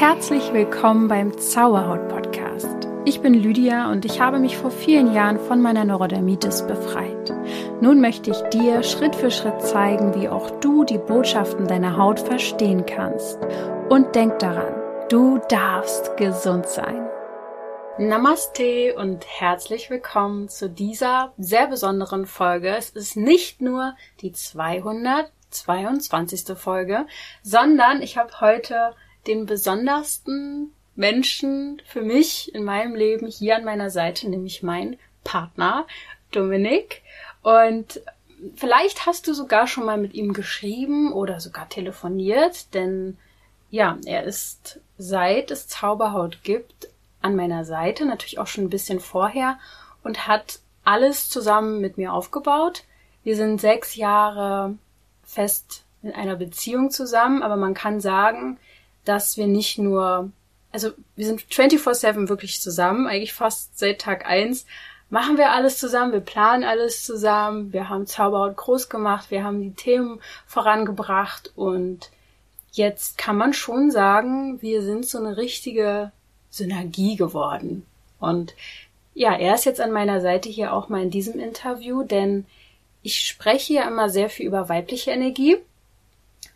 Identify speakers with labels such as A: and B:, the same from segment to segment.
A: Herzlich willkommen beim Zauberhaut Podcast. Ich bin Lydia und ich habe mich vor vielen Jahren von meiner Neurodermitis befreit. Nun möchte ich dir Schritt für Schritt zeigen, wie auch du die Botschaften deiner Haut verstehen kannst. Und denk daran, du darfst gesund sein. Namaste und herzlich willkommen zu dieser sehr besonderen Folge. Es ist nicht nur die 222. Folge, sondern ich habe heute den besondersten Menschen für mich in meinem Leben hier an meiner Seite, nämlich mein Partner Dominik. Und vielleicht hast du sogar schon mal mit ihm geschrieben oder sogar telefoniert, denn ja, er ist seit es Zauberhaut gibt an meiner Seite, natürlich auch schon ein bisschen vorher und hat alles zusammen mit mir aufgebaut. Wir sind sechs Jahre fest in einer Beziehung zusammen, aber man kann sagen, dass wir nicht nur, also wir sind 24-7 wirklich zusammen, eigentlich fast seit Tag eins machen wir alles zusammen, wir planen alles zusammen, wir haben Zauberhaut groß gemacht, wir haben die Themen vorangebracht und jetzt kann man schon sagen, wir sind so eine richtige Synergie geworden. Und ja, er ist jetzt an meiner Seite hier auch mal in diesem Interview, denn ich spreche ja immer sehr viel über weibliche Energie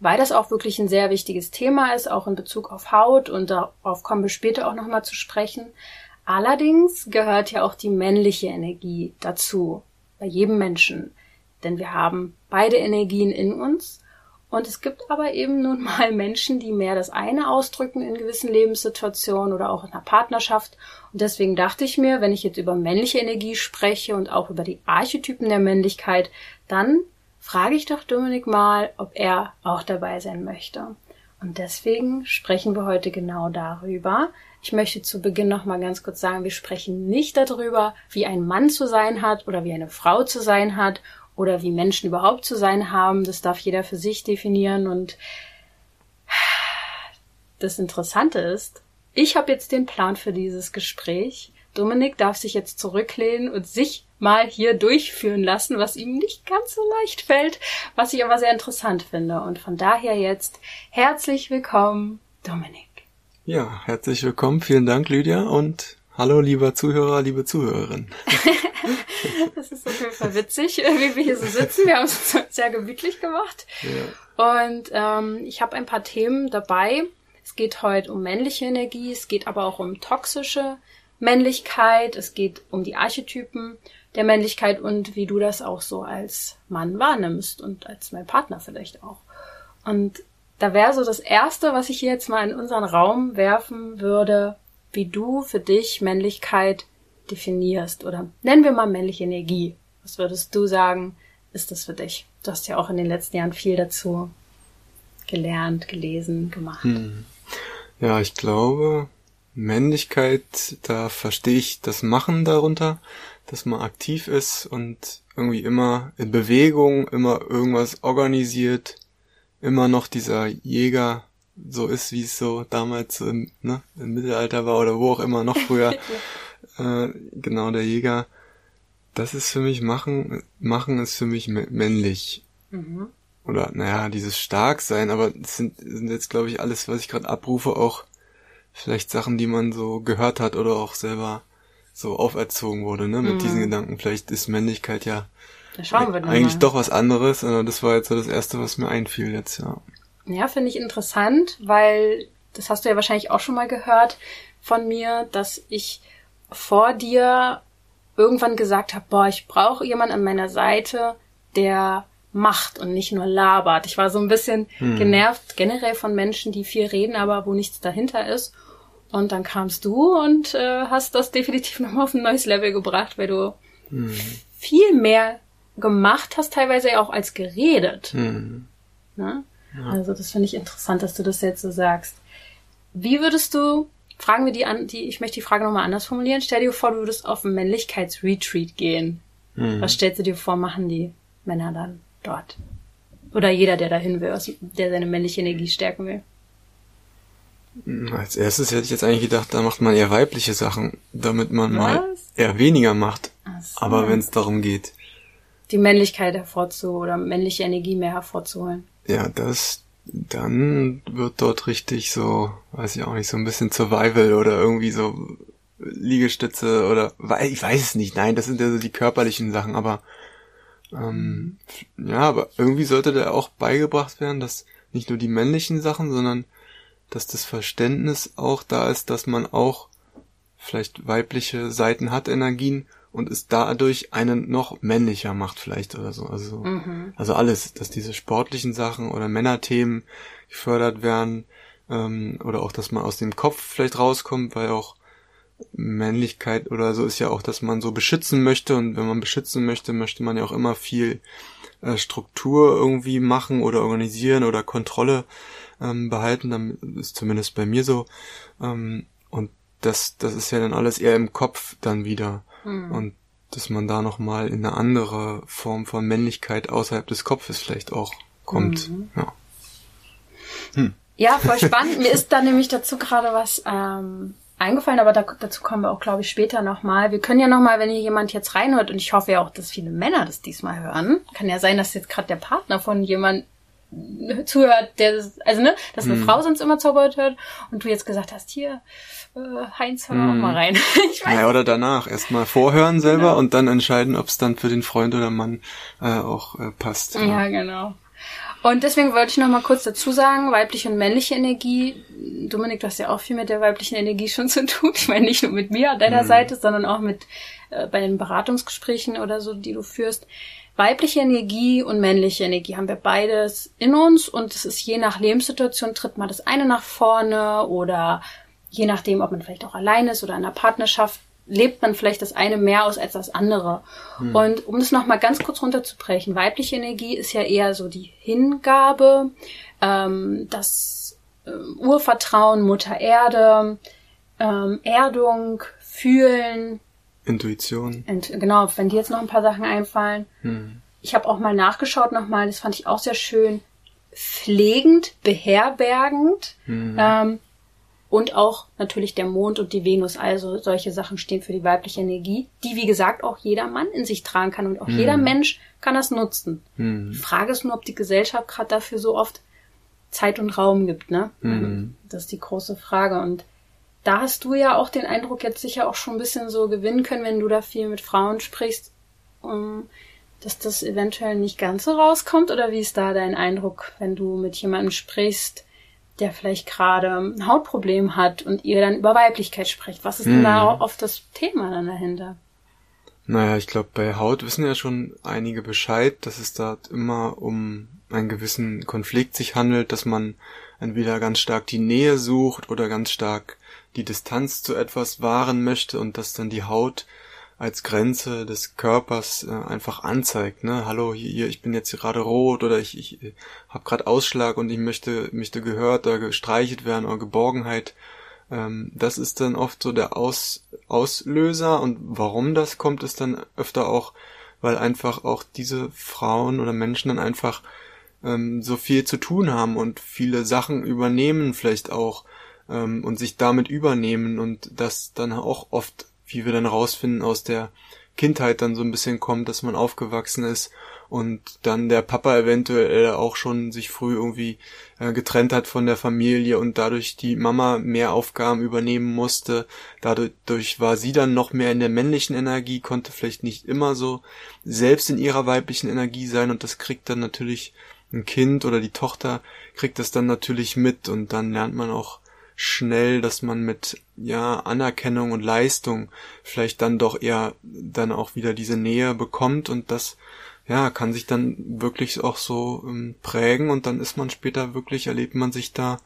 A: weil das auch wirklich ein sehr wichtiges Thema ist, auch in Bezug auf Haut und darauf kommen wir später auch nochmal zu sprechen. Allerdings gehört ja auch die männliche Energie dazu, bei jedem Menschen, denn wir haben beide Energien in uns und es gibt aber eben nun mal Menschen, die mehr das eine ausdrücken in gewissen Lebenssituationen oder auch in einer Partnerschaft. Und deswegen dachte ich mir, wenn ich jetzt über männliche Energie spreche und auch über die Archetypen der Männlichkeit, dann frage ich doch Dominik mal, ob er auch dabei sein möchte. Und deswegen sprechen wir heute genau darüber. Ich möchte zu Beginn noch mal ganz kurz sagen, wir sprechen nicht darüber, wie ein Mann zu sein hat oder wie eine Frau zu sein hat oder wie Menschen überhaupt zu sein haben. Das darf jeder für sich definieren. Und das Interessante ist, ich habe jetzt den Plan für dieses Gespräch. Dominik darf sich jetzt zurücklehnen und sich mal hier durchführen lassen, was ihm nicht ganz so leicht fällt, was ich aber sehr interessant finde. Und von daher jetzt herzlich willkommen, Dominik.
B: Ja, herzlich willkommen. Vielen Dank, Lydia. Und hallo, lieber Zuhörer, liebe Zuhörerin.
A: das ist auf jeden Fall witzig, wie wir hier so sitzen. Wir haben es sehr gemütlich gemacht. Ja. Und ähm, ich habe ein paar Themen dabei. Es geht heute um männliche Energie, es geht aber auch um toxische Männlichkeit, es geht um die Archetypen der Männlichkeit und wie du das auch so als Mann wahrnimmst und als mein Partner vielleicht auch. Und da wäre so das Erste, was ich hier jetzt mal in unseren Raum werfen würde, wie du für dich Männlichkeit definierst oder nennen wir mal männliche Energie. Was würdest du sagen, ist das für dich? Du hast ja auch in den letzten Jahren viel dazu gelernt, gelesen, gemacht. Hm.
B: Ja, ich glaube, Männlichkeit, da verstehe ich das Machen darunter dass man aktiv ist und irgendwie immer in Bewegung, immer irgendwas organisiert, immer noch dieser Jäger so ist, wie es so damals im, ne, im Mittelalter war oder wo auch immer noch früher. äh, genau, der Jäger. Das ist für mich machen, machen ist für mich männlich. Mhm. Oder, naja, dieses Starksein, aber das sind, sind jetzt, glaube ich, alles, was ich gerade abrufe, auch vielleicht Sachen, die man so gehört hat oder auch selber so auferzogen wurde, ne, mit mhm. diesen Gedanken. Vielleicht ist Männlichkeit ja eigentlich doch was anderes. Das war jetzt so das Erste, was mir einfiel jetzt, ja.
A: Ja, finde ich interessant, weil das hast du ja wahrscheinlich auch schon mal gehört von mir, dass ich vor dir irgendwann gesagt habe, boah, ich brauche jemanden an meiner Seite, der macht und nicht nur labert. Ich war so ein bisschen hm. genervt generell von Menschen, die viel reden, aber wo nichts dahinter ist. Und dann kamst du und äh, hast das definitiv nochmal auf ein neues Level gebracht, weil du mhm. viel mehr gemacht hast, teilweise auch als geredet. Mhm. Ne? Ja. Also das finde ich interessant, dass du das jetzt so sagst. Wie würdest du, fragen wir die an, die, ich möchte die Frage nochmal anders formulieren, stell dir vor, du würdest auf ein Männlichkeitsretreat gehen. Mhm. Was stellst du dir vor, machen die Männer dann dort? Oder jeder, der dahin will, der seine männliche Energie stärken will?
B: Als erstes hätte ich jetzt eigentlich gedacht, da macht man eher weibliche Sachen, damit man Was? mal eher weniger macht. So. Aber wenn es darum geht.
A: Die Männlichkeit hervorzuholen oder männliche Energie mehr hervorzuholen.
B: Ja, das dann wird dort richtig so, weiß ich auch nicht, so ein bisschen Survival oder irgendwie so Liegestütze oder ich weiß es nicht, nein, das sind ja so die körperlichen Sachen, aber ähm, ja, aber irgendwie sollte da auch beigebracht werden, dass nicht nur die männlichen Sachen, sondern dass das Verständnis auch da ist, dass man auch vielleicht weibliche Seiten hat, Energien und es dadurch einen noch männlicher macht vielleicht oder so. Also, mhm. also alles, dass diese sportlichen Sachen oder Männerthemen gefördert werden ähm, oder auch, dass man aus dem Kopf vielleicht rauskommt, weil auch Männlichkeit oder so ist ja auch, dass man so beschützen möchte und wenn man beschützen möchte, möchte man ja auch immer viel äh, Struktur irgendwie machen oder organisieren oder Kontrolle ähm, behalten. Dann ist zumindest bei mir so. Ähm, und das, das ist ja dann alles eher im Kopf dann wieder. Mhm. Und dass man da nochmal in eine andere Form von Männlichkeit außerhalb des Kopfes vielleicht auch kommt. Mhm. Ja.
A: Hm. ja, voll spannend. Mir ist da nämlich dazu gerade was ähm, eingefallen, aber da, dazu kommen wir auch, glaube ich, später nochmal. Wir können ja nochmal, wenn hier jemand jetzt reinhört, und ich hoffe ja auch, dass viele Männer das diesmal hören, kann ja sein, dass jetzt gerade der Partner von jemand zuhört, der das, also ne, dass eine hm. Frau sonst immer zaubert hört und du jetzt gesagt hast, hier, äh, Heinz, hör auch mal rein.
B: ich weiß. Ja, oder danach erstmal vorhören selber genau. und dann entscheiden, ob es dann für den Freund oder Mann äh, auch äh, passt.
A: Ja. ja, genau. Und deswegen wollte ich noch mal kurz dazu sagen, weibliche und männliche Energie. Dominik, du hast ja auch viel mit der weiblichen Energie schon zu tun. Ich meine nicht nur mit mir an deiner mhm. Seite, sondern auch mit äh, bei den Beratungsgesprächen oder so, die du führst weibliche Energie und männliche Energie haben wir beides in uns und es ist je nach Lebenssituation tritt mal das eine nach vorne oder je nachdem, ob man vielleicht auch allein ist oder in einer Partnerschaft, lebt man vielleicht das eine mehr aus als das andere. Hm. Und um das nochmal ganz kurz runterzubrechen, weibliche Energie ist ja eher so die Hingabe, ähm, das ähm, Urvertrauen, Mutter Erde, ähm, Erdung, Fühlen,
B: Intuition.
A: Int genau, wenn dir jetzt noch ein paar Sachen einfallen. Hm. Ich habe auch mal nachgeschaut nochmal, das fand ich auch sehr schön. Pflegend, beherbergend hm. ähm, und auch natürlich der Mond und die Venus. Also solche Sachen stehen für die weibliche Energie, die wie gesagt auch jeder Mann in sich tragen kann und auch hm. jeder Mensch kann das nutzen. Hm. Die Frage ist nur, ob die Gesellschaft gerade dafür so oft Zeit und Raum gibt. Ne? Hm. Das ist die große Frage und da hast du ja auch den Eindruck jetzt sicher auch schon ein bisschen so gewinnen können, wenn du da viel mit Frauen sprichst, um, dass das eventuell nicht ganz so rauskommt? Oder wie ist da dein Eindruck, wenn du mit jemandem sprichst, der vielleicht gerade ein Hautproblem hat und ihr dann über Weiblichkeit spricht? Was ist hm. denn da hm. oft das Thema dann dahinter?
B: Naja, ich glaube, bei Haut wissen ja schon einige Bescheid, dass es da immer um einen gewissen Konflikt sich handelt, dass man entweder ganz stark die Nähe sucht oder ganz stark die Distanz zu etwas wahren möchte und dass dann die Haut als Grenze des Körpers äh, einfach anzeigt, ne? Hallo, hier, ich bin jetzt gerade rot oder ich, ich habe gerade Ausschlag und ich möchte möchte gehört oder gestreichelt werden oder Geborgenheit. Ähm, das ist dann oft so der Aus, Auslöser und warum das kommt, ist dann öfter auch, weil einfach auch diese Frauen oder Menschen dann einfach ähm, so viel zu tun haben und viele Sachen übernehmen vielleicht auch ähm, und sich damit übernehmen und das dann auch oft, wie wir dann rausfinden, aus der Kindheit dann so ein bisschen kommt, dass man aufgewachsen ist und dann der Papa eventuell auch schon sich früh irgendwie äh, getrennt hat von der Familie und dadurch die Mama mehr Aufgaben übernehmen musste. Dadurch war sie dann noch mehr in der männlichen Energie, konnte vielleicht nicht immer so selbst in ihrer weiblichen Energie sein und das kriegt dann natürlich ein Kind oder die Tochter kriegt das dann natürlich mit und dann lernt man auch schnell, dass man mit ja Anerkennung und Leistung vielleicht dann doch eher dann auch wieder diese Nähe bekommt und das ja kann sich dann wirklich auch so ähm, prägen und dann ist man später wirklich erlebt man sich da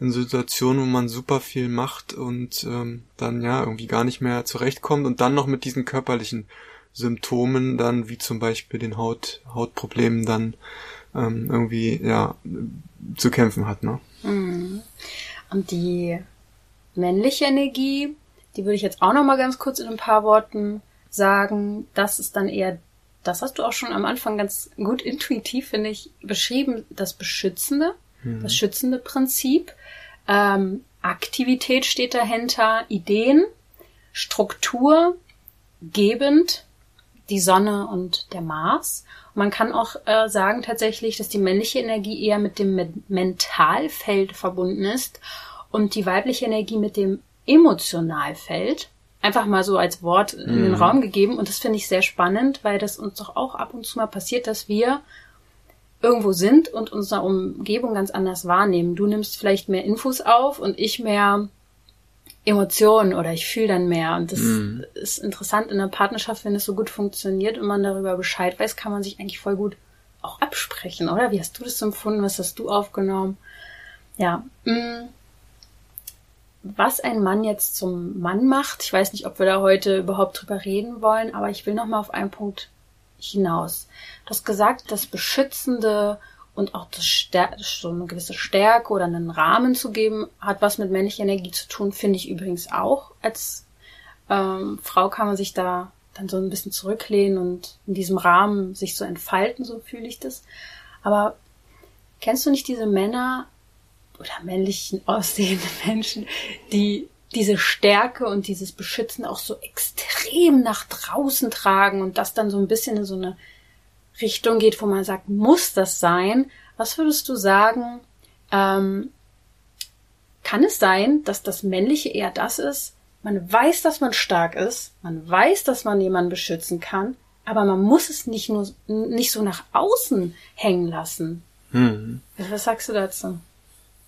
B: in Situationen, wo man super viel macht und ähm, dann ja irgendwie gar nicht mehr zurechtkommt und dann noch mit diesen körperlichen Symptomen dann wie zum Beispiel den Haut Hautproblemen dann ähm, irgendwie ja zu kämpfen hat ne.
A: Mhm. Und die männliche Energie, die würde ich jetzt auch noch mal ganz kurz in ein paar Worten sagen. Das ist dann eher, das hast du auch schon am Anfang ganz gut intuitiv, finde ich, beschrieben, das Beschützende, mhm. das schützende Prinzip. Ähm, Aktivität steht dahinter, Ideen, Struktur, gebend, die Sonne und der Mars. Und man kann auch äh, sagen tatsächlich, dass die männliche Energie eher mit dem Mentalfeld verbunden ist und die weibliche Energie mit dem Emotionalfeld. Einfach mal so als Wort in den mhm. Raum gegeben. Und das finde ich sehr spannend, weil das uns doch auch ab und zu mal passiert, dass wir irgendwo sind und unsere Umgebung ganz anders wahrnehmen. Du nimmst vielleicht mehr Infos auf und ich mehr Emotionen oder ich fühle dann mehr. Und das mm. ist interessant in der Partnerschaft, wenn es so gut funktioniert und man darüber Bescheid weiß, kann man sich eigentlich voll gut auch absprechen, oder? Wie hast du das empfunden? Was hast du aufgenommen? Ja. Mm. Was ein Mann jetzt zum Mann macht, ich weiß nicht, ob wir da heute überhaupt drüber reden wollen, aber ich will noch mal auf einen Punkt hinaus. Du hast gesagt, das Beschützende und auch das Stär so eine gewisse Stärke oder einen Rahmen zu geben, hat was mit männlicher Energie zu tun, finde ich übrigens auch. Als ähm, Frau kann man sich da dann so ein bisschen zurücklehnen und in diesem Rahmen sich so entfalten, so fühle ich das. Aber kennst du nicht diese Männer oder männlichen aussehende Menschen, die diese Stärke und dieses Beschützen auch so extrem nach draußen tragen und das dann so ein bisschen in so eine Richtung geht, wo man sagt, muss das sein? Was würdest du sagen? Ähm, kann es sein, dass das Männliche eher das ist? Man weiß, dass man stark ist, man weiß, dass man jemanden beschützen kann, aber man muss es nicht nur nicht so nach außen hängen lassen. Hm. Was sagst du dazu?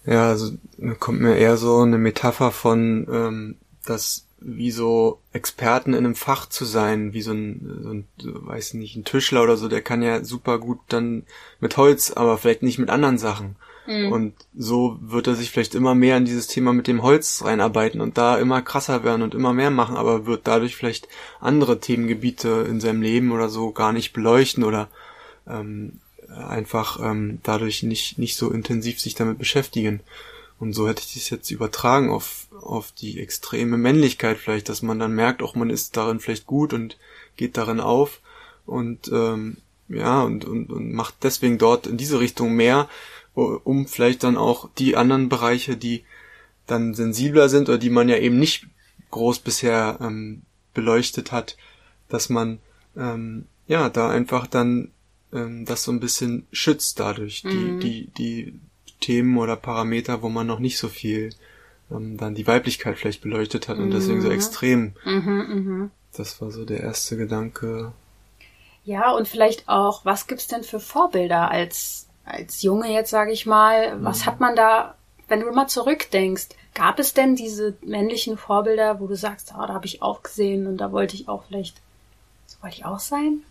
B: Ja, also kommt mir eher so eine Metapher von, ähm, dass wie so Experten in einem Fach zu sein, wie so ein, so ein, weiß nicht, ein Tischler oder so, der kann ja super gut dann mit Holz, aber vielleicht nicht mit anderen Sachen. Mhm. Und so wird er sich vielleicht immer mehr in dieses Thema mit dem Holz reinarbeiten und da immer krasser werden und immer mehr machen, aber wird dadurch vielleicht andere Themengebiete in seinem Leben oder so gar nicht beleuchten oder ähm, einfach ähm, dadurch nicht, nicht so intensiv sich damit beschäftigen. Und so hätte ich das jetzt übertragen auf, auf die extreme Männlichkeit vielleicht, dass man dann merkt, auch man ist darin vielleicht gut und geht darin auf und ähm, ja, und, und, und macht deswegen dort in diese Richtung mehr, um vielleicht dann auch die anderen Bereiche, die dann sensibler sind oder die man ja eben nicht groß bisher ähm, beleuchtet hat, dass man ähm, ja da einfach dann ähm, das so ein bisschen schützt dadurch, mhm. die, die, die Themen oder Parameter, wo man noch nicht so viel ähm, dann die Weiblichkeit vielleicht beleuchtet hat und mhm. deswegen so mhm. extrem. Mhm, mh. Das war so der erste Gedanke.
A: Ja, und vielleicht auch, was gibt's denn für Vorbilder als, als Junge jetzt, sage ich mal? Was mhm. hat man da, wenn du immer zurückdenkst, gab es denn diese männlichen Vorbilder, wo du sagst, oh, da habe ich auch gesehen und da wollte ich auch vielleicht, so wollte ich auch sein?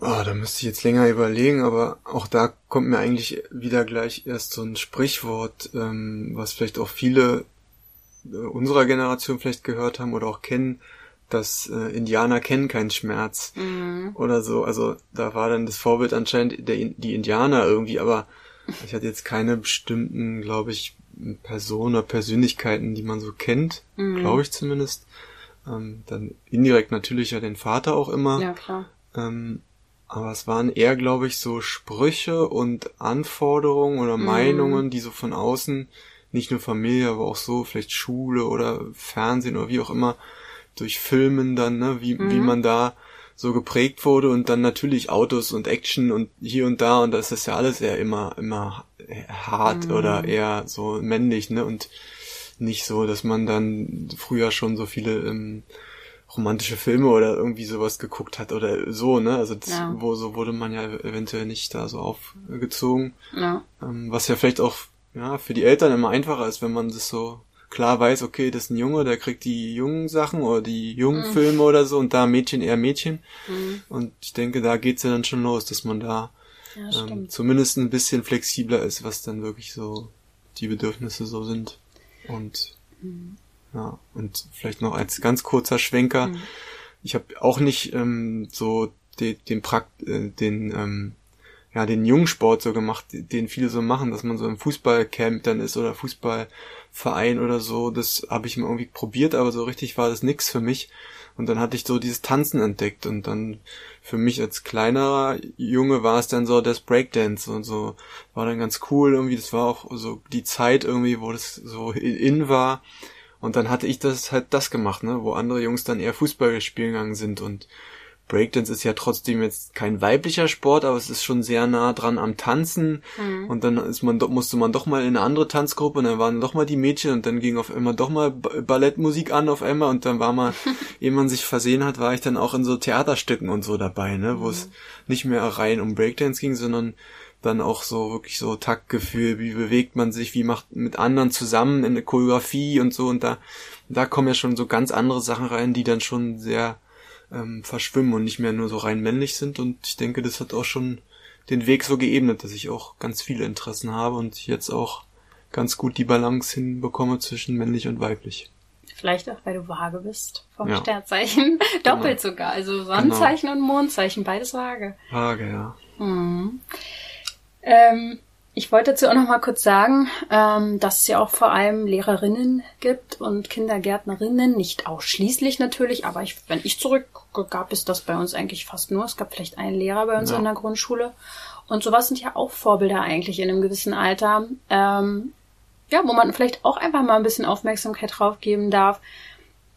B: Oh, da müsste ich jetzt länger überlegen, aber auch da kommt mir eigentlich wieder gleich erst so ein Sprichwort, ähm, was vielleicht auch viele äh, unserer Generation vielleicht gehört haben oder auch kennen, dass äh, Indianer kennen keinen Schmerz mhm. oder so. Also da war dann das Vorbild anscheinend der, die Indianer irgendwie, aber ich hatte jetzt keine bestimmten, glaube ich, Personen oder Persönlichkeiten, die man so kennt, mhm. glaube ich zumindest. Ähm, dann indirekt natürlich ja den Vater auch immer. Ja, klar. Ähm, aber es waren eher, glaube ich, so Sprüche und Anforderungen oder mm. Meinungen, die so von außen, nicht nur Familie, aber auch so, vielleicht Schule oder Fernsehen oder wie auch immer, durch Filmen dann, ne, wie, mm. wie mhm. man da so geprägt wurde und dann natürlich Autos und Action und hier und da und das ist ja alles eher immer, immer hart mm. oder eher so männlich, ne, und nicht so, dass man dann früher schon so viele, ähm, romantische Filme oder irgendwie sowas geguckt hat oder so, ne? Also das, ja. wo so wurde man ja eventuell nicht da so aufgezogen. Ja. Ähm, was ja vielleicht auch ja für die Eltern immer einfacher ist, wenn man das so klar weiß, okay, das ist ein Junge, der kriegt die jungen Sachen oder die jungen mhm. Filme oder so und da Mädchen eher Mädchen. Mhm. Und ich denke, da geht's ja dann schon los, dass man da ja, ähm, zumindest ein bisschen flexibler ist, was dann wirklich so die Bedürfnisse so sind. Und mhm. Ja, und vielleicht noch als ganz kurzer Schwenker. Mhm. Ich habe auch nicht ähm, so den, den, Prakt, äh, den ähm, ja, den Jungsport so gemacht, den viele so machen, dass man so im Fußballcamp dann ist oder Fußballverein oder so. Das habe ich mal irgendwie probiert, aber so richtig war das nix für mich. Und dann hatte ich so dieses Tanzen entdeckt und dann für mich als kleinerer Junge war es dann so das Breakdance und so war dann ganz cool irgendwie. Das war auch so die Zeit irgendwie, wo das so in war. Und dann hatte ich das halt das gemacht, ne, wo andere Jungs dann eher Fußball spielen gegangen sind und Breakdance ist ja trotzdem jetzt kein weiblicher Sport, aber es ist schon sehr nah dran am Tanzen. Mhm. Und dann ist man, musste man doch mal in eine andere Tanzgruppe und dann waren doch mal die Mädchen und dann ging auf einmal doch mal Ballettmusik an auf einmal und dann war mal, ehe man sich versehen hat, war ich dann auch in so Theaterstücken und so dabei, ne, wo mhm. es nicht mehr rein um Breakdance ging, sondern dann auch so wirklich so Taktgefühl, wie bewegt man sich, wie macht mit anderen zusammen in der Choreografie und so und da, da kommen ja schon so ganz andere Sachen rein, die dann schon sehr ähm, verschwimmen und nicht mehr nur so rein männlich sind. Und ich denke, das hat auch schon den Weg so geebnet, dass ich auch ganz viele Interessen habe und jetzt auch ganz gut die Balance hinbekomme zwischen männlich und weiblich.
A: Vielleicht auch, weil du vage bist vom ja. Sternzeichen. Doppelt genau. sogar. Also Sonnenzeichen genau. und Mondzeichen, beides vage.
B: Vage, ja. Hm.
A: Ähm, ich wollte dazu auch noch mal kurz sagen, ähm, dass es ja auch vor allem Lehrerinnen gibt und Kindergärtnerinnen, nicht ausschließlich natürlich, aber ich, wenn ich zurückgucke, gab es das bei uns eigentlich fast nur. Es gab vielleicht einen Lehrer bei uns ja. in der Grundschule. Und sowas sind ja auch Vorbilder eigentlich in einem gewissen Alter. Ähm, ja, wo man vielleicht auch einfach mal ein bisschen Aufmerksamkeit drauf geben darf,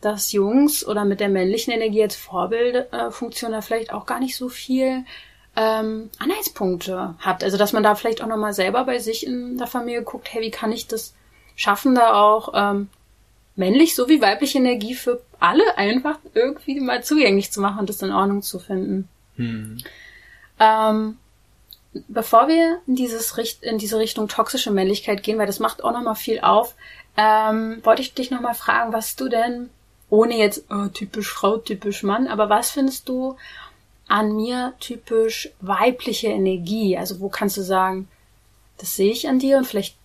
A: dass Jungs oder mit der männlichen Energie als Vorbildfunktion äh, da vielleicht auch gar nicht so viel ähm, Anhaltspunkte hat. Also dass man da vielleicht auch nochmal selber bei sich in der Familie guckt, hey, wie kann ich das schaffen, da auch ähm, männlich sowie weibliche Energie für alle einfach irgendwie mal zugänglich zu machen und das in Ordnung zu finden. Hm. Ähm, bevor wir in, dieses Richt in diese Richtung toxische Männlichkeit gehen, weil das macht auch nochmal viel auf, ähm, wollte ich dich nochmal fragen, was du denn, ohne jetzt oh, typisch Frau, typisch Mann, aber was findest du an mir typisch weibliche Energie? Also wo kannst du sagen, das sehe ich an dir und vielleicht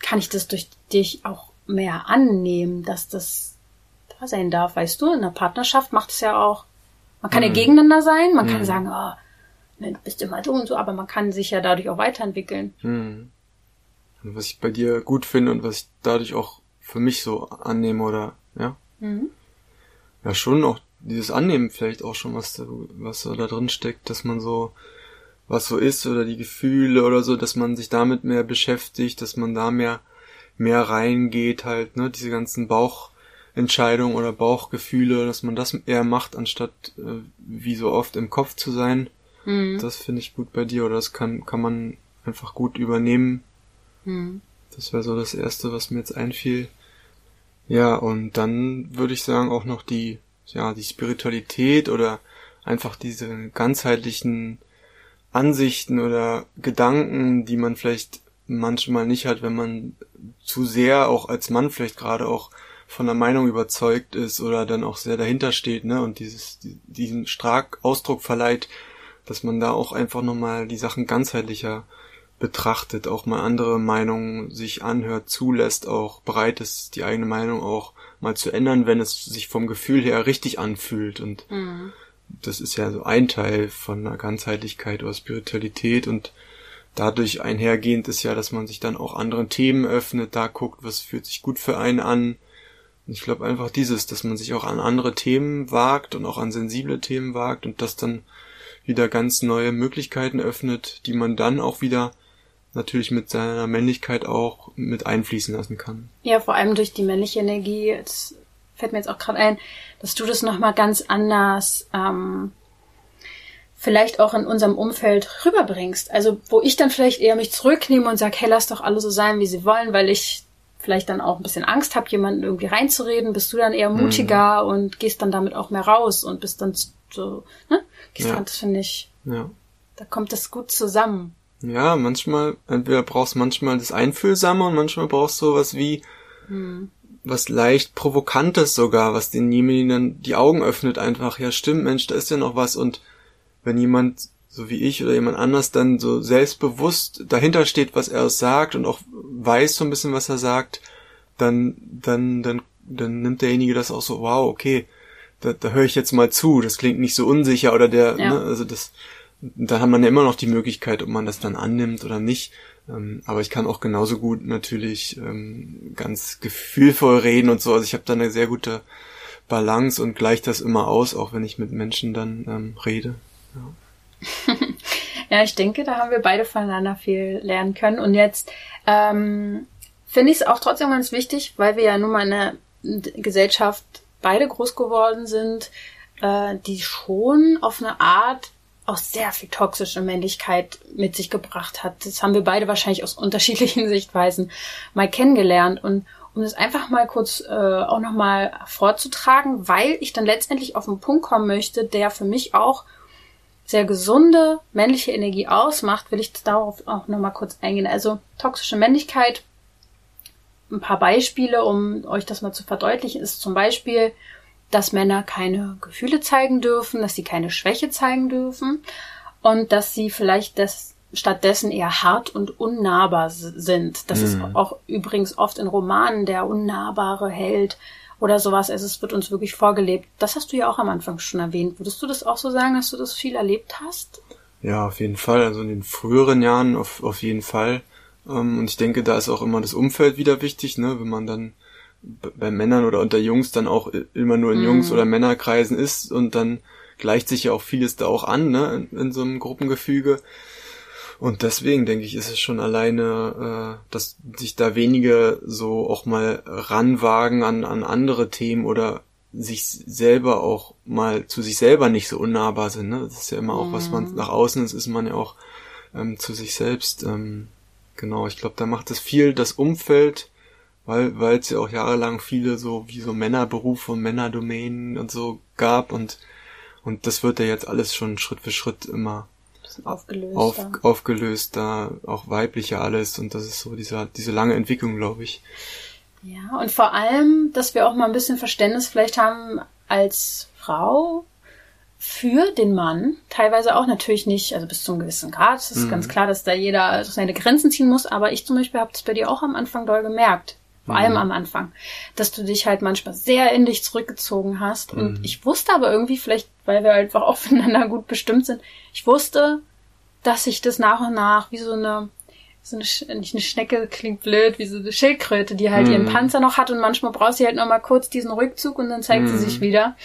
A: kann ich das durch dich auch mehr annehmen, dass das da sein darf. Weißt du, in der Partnerschaft macht es ja auch, man kann mhm. ja gegeneinander sein, man mhm. kann sagen, oh, du bist immer du und so, aber man kann sich ja dadurch auch weiterentwickeln. Mhm.
B: Was ich bei dir gut finde und was ich dadurch auch für mich so annehme oder, ja. Mhm. Ja, schon auch dieses Annehmen vielleicht auch schon, was da, was da drin steckt, dass man so, was so ist oder die Gefühle oder so, dass man sich damit mehr beschäftigt, dass man da mehr, mehr reingeht halt, ne, diese ganzen Bauchentscheidungen oder Bauchgefühle, dass man das eher macht, anstatt äh, wie so oft im Kopf zu sein. Mhm. Das finde ich gut bei dir oder das kann, kann man einfach gut übernehmen. Mhm. Das wäre so das erste, was mir jetzt einfiel. Ja, und dann würde ich sagen auch noch die ja, die Spiritualität oder einfach diese ganzheitlichen Ansichten oder Gedanken, die man vielleicht manchmal nicht hat, wenn man zu sehr auch als Mann vielleicht gerade auch von der Meinung überzeugt ist oder dann auch sehr dahinter steht, ne, und dieses, diesen stark Ausdruck verleiht, dass man da auch einfach nochmal die Sachen ganzheitlicher betrachtet, auch mal andere Meinungen sich anhört, zulässt, auch bereit ist, die eigene Meinung auch mal zu ändern, wenn es sich vom Gefühl her richtig anfühlt. Und mhm. das ist ja so ein Teil von einer Ganzheitlichkeit oder Spiritualität und dadurch einhergehend ist ja, dass man sich dann auch anderen Themen öffnet, da guckt, was fühlt sich gut für einen an. Und ich glaube einfach dieses, dass man sich auch an andere Themen wagt und auch an sensible Themen wagt und das dann wieder ganz neue Möglichkeiten öffnet, die man dann auch wieder natürlich mit seiner Männlichkeit auch mit einfließen lassen kann.
A: Ja, vor allem durch die männliche Energie. Jetzt fällt mir jetzt auch gerade ein, dass du das nochmal ganz anders ähm, vielleicht auch in unserem Umfeld rüberbringst. Also wo ich dann vielleicht eher mich zurücknehme und sage, hey, lass doch alle so sein, wie sie wollen, weil ich vielleicht dann auch ein bisschen Angst habe, jemanden irgendwie reinzureden, bist du dann eher mutiger mhm. und gehst dann damit auch mehr raus und bist dann so, ne? Gehst ja. dann, das finde ich, ja. da kommt das gut zusammen.
B: Ja, manchmal, entweder brauchst manchmal das Einfühlsame und manchmal brauchst du was wie hm. was leicht Provokantes sogar, was denjenigen dann die Augen öffnet einfach. Ja, stimmt, Mensch, da ist ja noch was und wenn jemand so wie ich oder jemand anders dann so selbstbewusst dahinter steht, was er sagt und auch weiß so ein bisschen, was er sagt, dann, dann, dann, dann nimmt derjenige das auch so, wow, okay, da, da höre ich jetzt mal zu, das klingt nicht so unsicher oder der, ja. ne, also das, da hat man ja immer noch die Möglichkeit, ob man das dann annimmt oder nicht. Ähm, aber ich kann auch genauso gut natürlich ähm, ganz gefühlvoll reden und so. Also ich habe da eine sehr gute Balance und gleicht das immer aus, auch wenn ich mit Menschen dann ähm, rede.
A: Ja. ja, ich denke, da haben wir beide voneinander viel lernen können. Und jetzt ähm, finde ich es auch trotzdem ganz wichtig, weil wir ja nun mal in einer Gesellschaft beide groß geworden sind, äh, die schon auf eine Art auch sehr viel toxische Männlichkeit mit sich gebracht hat. Das haben wir beide wahrscheinlich aus unterschiedlichen Sichtweisen mal kennengelernt. Und um das einfach mal kurz äh, auch nochmal vorzutragen, weil ich dann letztendlich auf einen Punkt kommen möchte, der für mich auch sehr gesunde männliche Energie ausmacht, will ich darauf auch nochmal kurz eingehen. Also toxische Männlichkeit, ein paar Beispiele, um euch das mal zu verdeutlichen, ist zum Beispiel dass Männer keine Gefühle zeigen dürfen, dass sie keine Schwäche zeigen dürfen und dass sie vielleicht das stattdessen eher hart und unnahbar sind. Das mhm. ist auch übrigens oft in Romanen der unnahbare Held oder sowas. Also es wird uns wirklich vorgelebt. Das hast du ja auch am Anfang schon erwähnt. Würdest du das auch so sagen, dass du das viel erlebt hast?
B: Ja, auf jeden Fall. Also in den früheren Jahren auf, auf jeden Fall. Ähm, und ich denke, da ist auch immer das Umfeld wieder wichtig, ne? wenn man dann bei Männern oder unter Jungs dann auch immer nur in Jungs- mhm. oder Männerkreisen ist und dann gleicht sich ja auch vieles da auch an, ne, in, in so einem Gruppengefüge. Und deswegen denke ich, ist es schon alleine, äh, dass sich da wenige so auch mal ranwagen an, an andere Themen oder sich selber auch mal zu sich selber nicht so unnahbar sind. Ne? Das ist ja immer auch, was man mhm. nach außen ist, ist man ja auch ähm, zu sich selbst. Ähm, genau, ich glaube, da macht es viel das Umfeld, weil weil es ja auch jahrelang viele so wie so Männerberufe und Männerdomänen und so gab und und das wird ja jetzt alles schon Schritt für Schritt immer
A: aufgelöst,
B: auf, aufgelöst da auch weiblicher alles und das ist so dieser diese lange Entwicklung, glaube ich.
A: Ja, und vor allem, dass wir auch mal ein bisschen Verständnis vielleicht haben als Frau für den Mann, teilweise auch natürlich nicht, also bis zu einem gewissen Grad. Es ist mhm. ganz klar, dass da jeder seine Grenzen ziehen muss, aber ich zum Beispiel habe das bei dir auch am Anfang doll gemerkt. Vor allem mhm. am Anfang. Dass du dich halt manchmal sehr in dich zurückgezogen hast. Und mhm. ich wusste aber irgendwie, vielleicht, weil wir einfach aufeinander gut bestimmt sind, ich wusste, dass sich das nach und nach wie so eine, so eine, nicht eine Schnecke klingt blöd, wie so eine Schildkröte, die halt mhm. ihren Panzer noch hat und manchmal braucht sie halt noch mal kurz diesen Rückzug und dann zeigt sie sich mhm. wieder.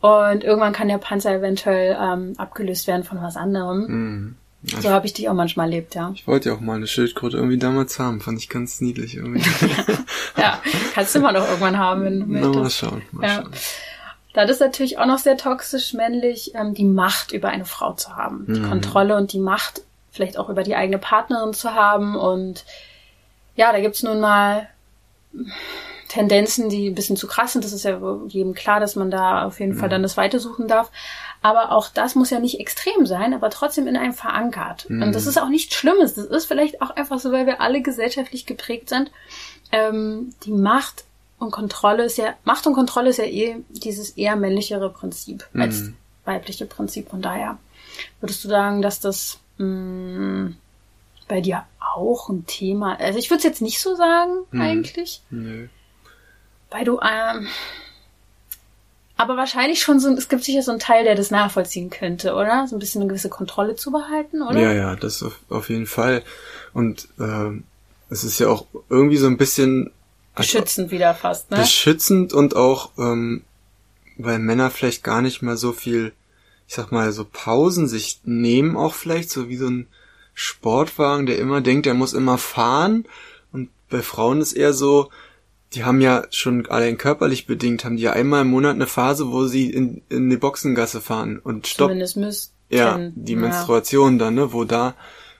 A: Und irgendwann kann der Panzer eventuell ähm, abgelöst werden von was anderem. So habe ich dich auch manchmal erlebt, ja.
B: Ich wollte ja auch mal eine Schildkröte irgendwie damals haben, fand ich ganz niedlich irgendwie.
A: ja, kannst du immer noch irgendwann haben, wenn du
B: möchtest. Na, mal schauen, mal ja. schauen.
A: Da ist natürlich auch noch sehr toxisch männlich, ähm, die Macht über eine Frau zu haben. Die mhm. Kontrolle und die Macht vielleicht auch über die eigene Partnerin zu haben. Und ja, da gibt's nun mal Tendenzen, die ein bisschen zu krass sind. Das ist ja jedem klar, dass man da auf jeden mhm. Fall dann das Weitersuchen darf. Aber auch das muss ja nicht extrem sein, aber trotzdem in einem verankert. Mhm. Und das ist auch nichts Schlimmes. Das ist vielleicht auch einfach so, weil wir alle gesellschaftlich geprägt sind. Ähm, die Macht und Kontrolle ist ja, Macht und Kontrolle ist ja eh dieses eher männlichere Prinzip mhm. als weibliche Prinzip. Von daher würdest du sagen, dass das mh, mm, bei dir auch ein Thema, also ich würde es jetzt nicht so sagen, mhm. eigentlich. Nö. Weil du, ähm, aber wahrscheinlich schon so, es gibt sicher so einen Teil, der das nachvollziehen könnte, oder? So ein bisschen eine gewisse Kontrolle zu behalten, oder?
B: Ja, ja, das auf, auf jeden Fall. Und äh, es ist ja auch irgendwie so ein bisschen
A: beschützend wieder fast, ne?
B: Beschützend und auch, ähm, weil Männer vielleicht gar nicht mal so viel, ich sag mal, so Pausen sich nehmen, auch vielleicht, so wie so ein Sportwagen, der immer denkt, er muss immer fahren. Und bei Frauen ist eher so, die haben ja schon allein körperlich bedingt, haben die ja einmal im Monat eine Phase, wo sie in, in die Boxengasse fahren und stopp.
A: Zumindest müssten.
B: Ja, die Menstruation dann, ne, wo da,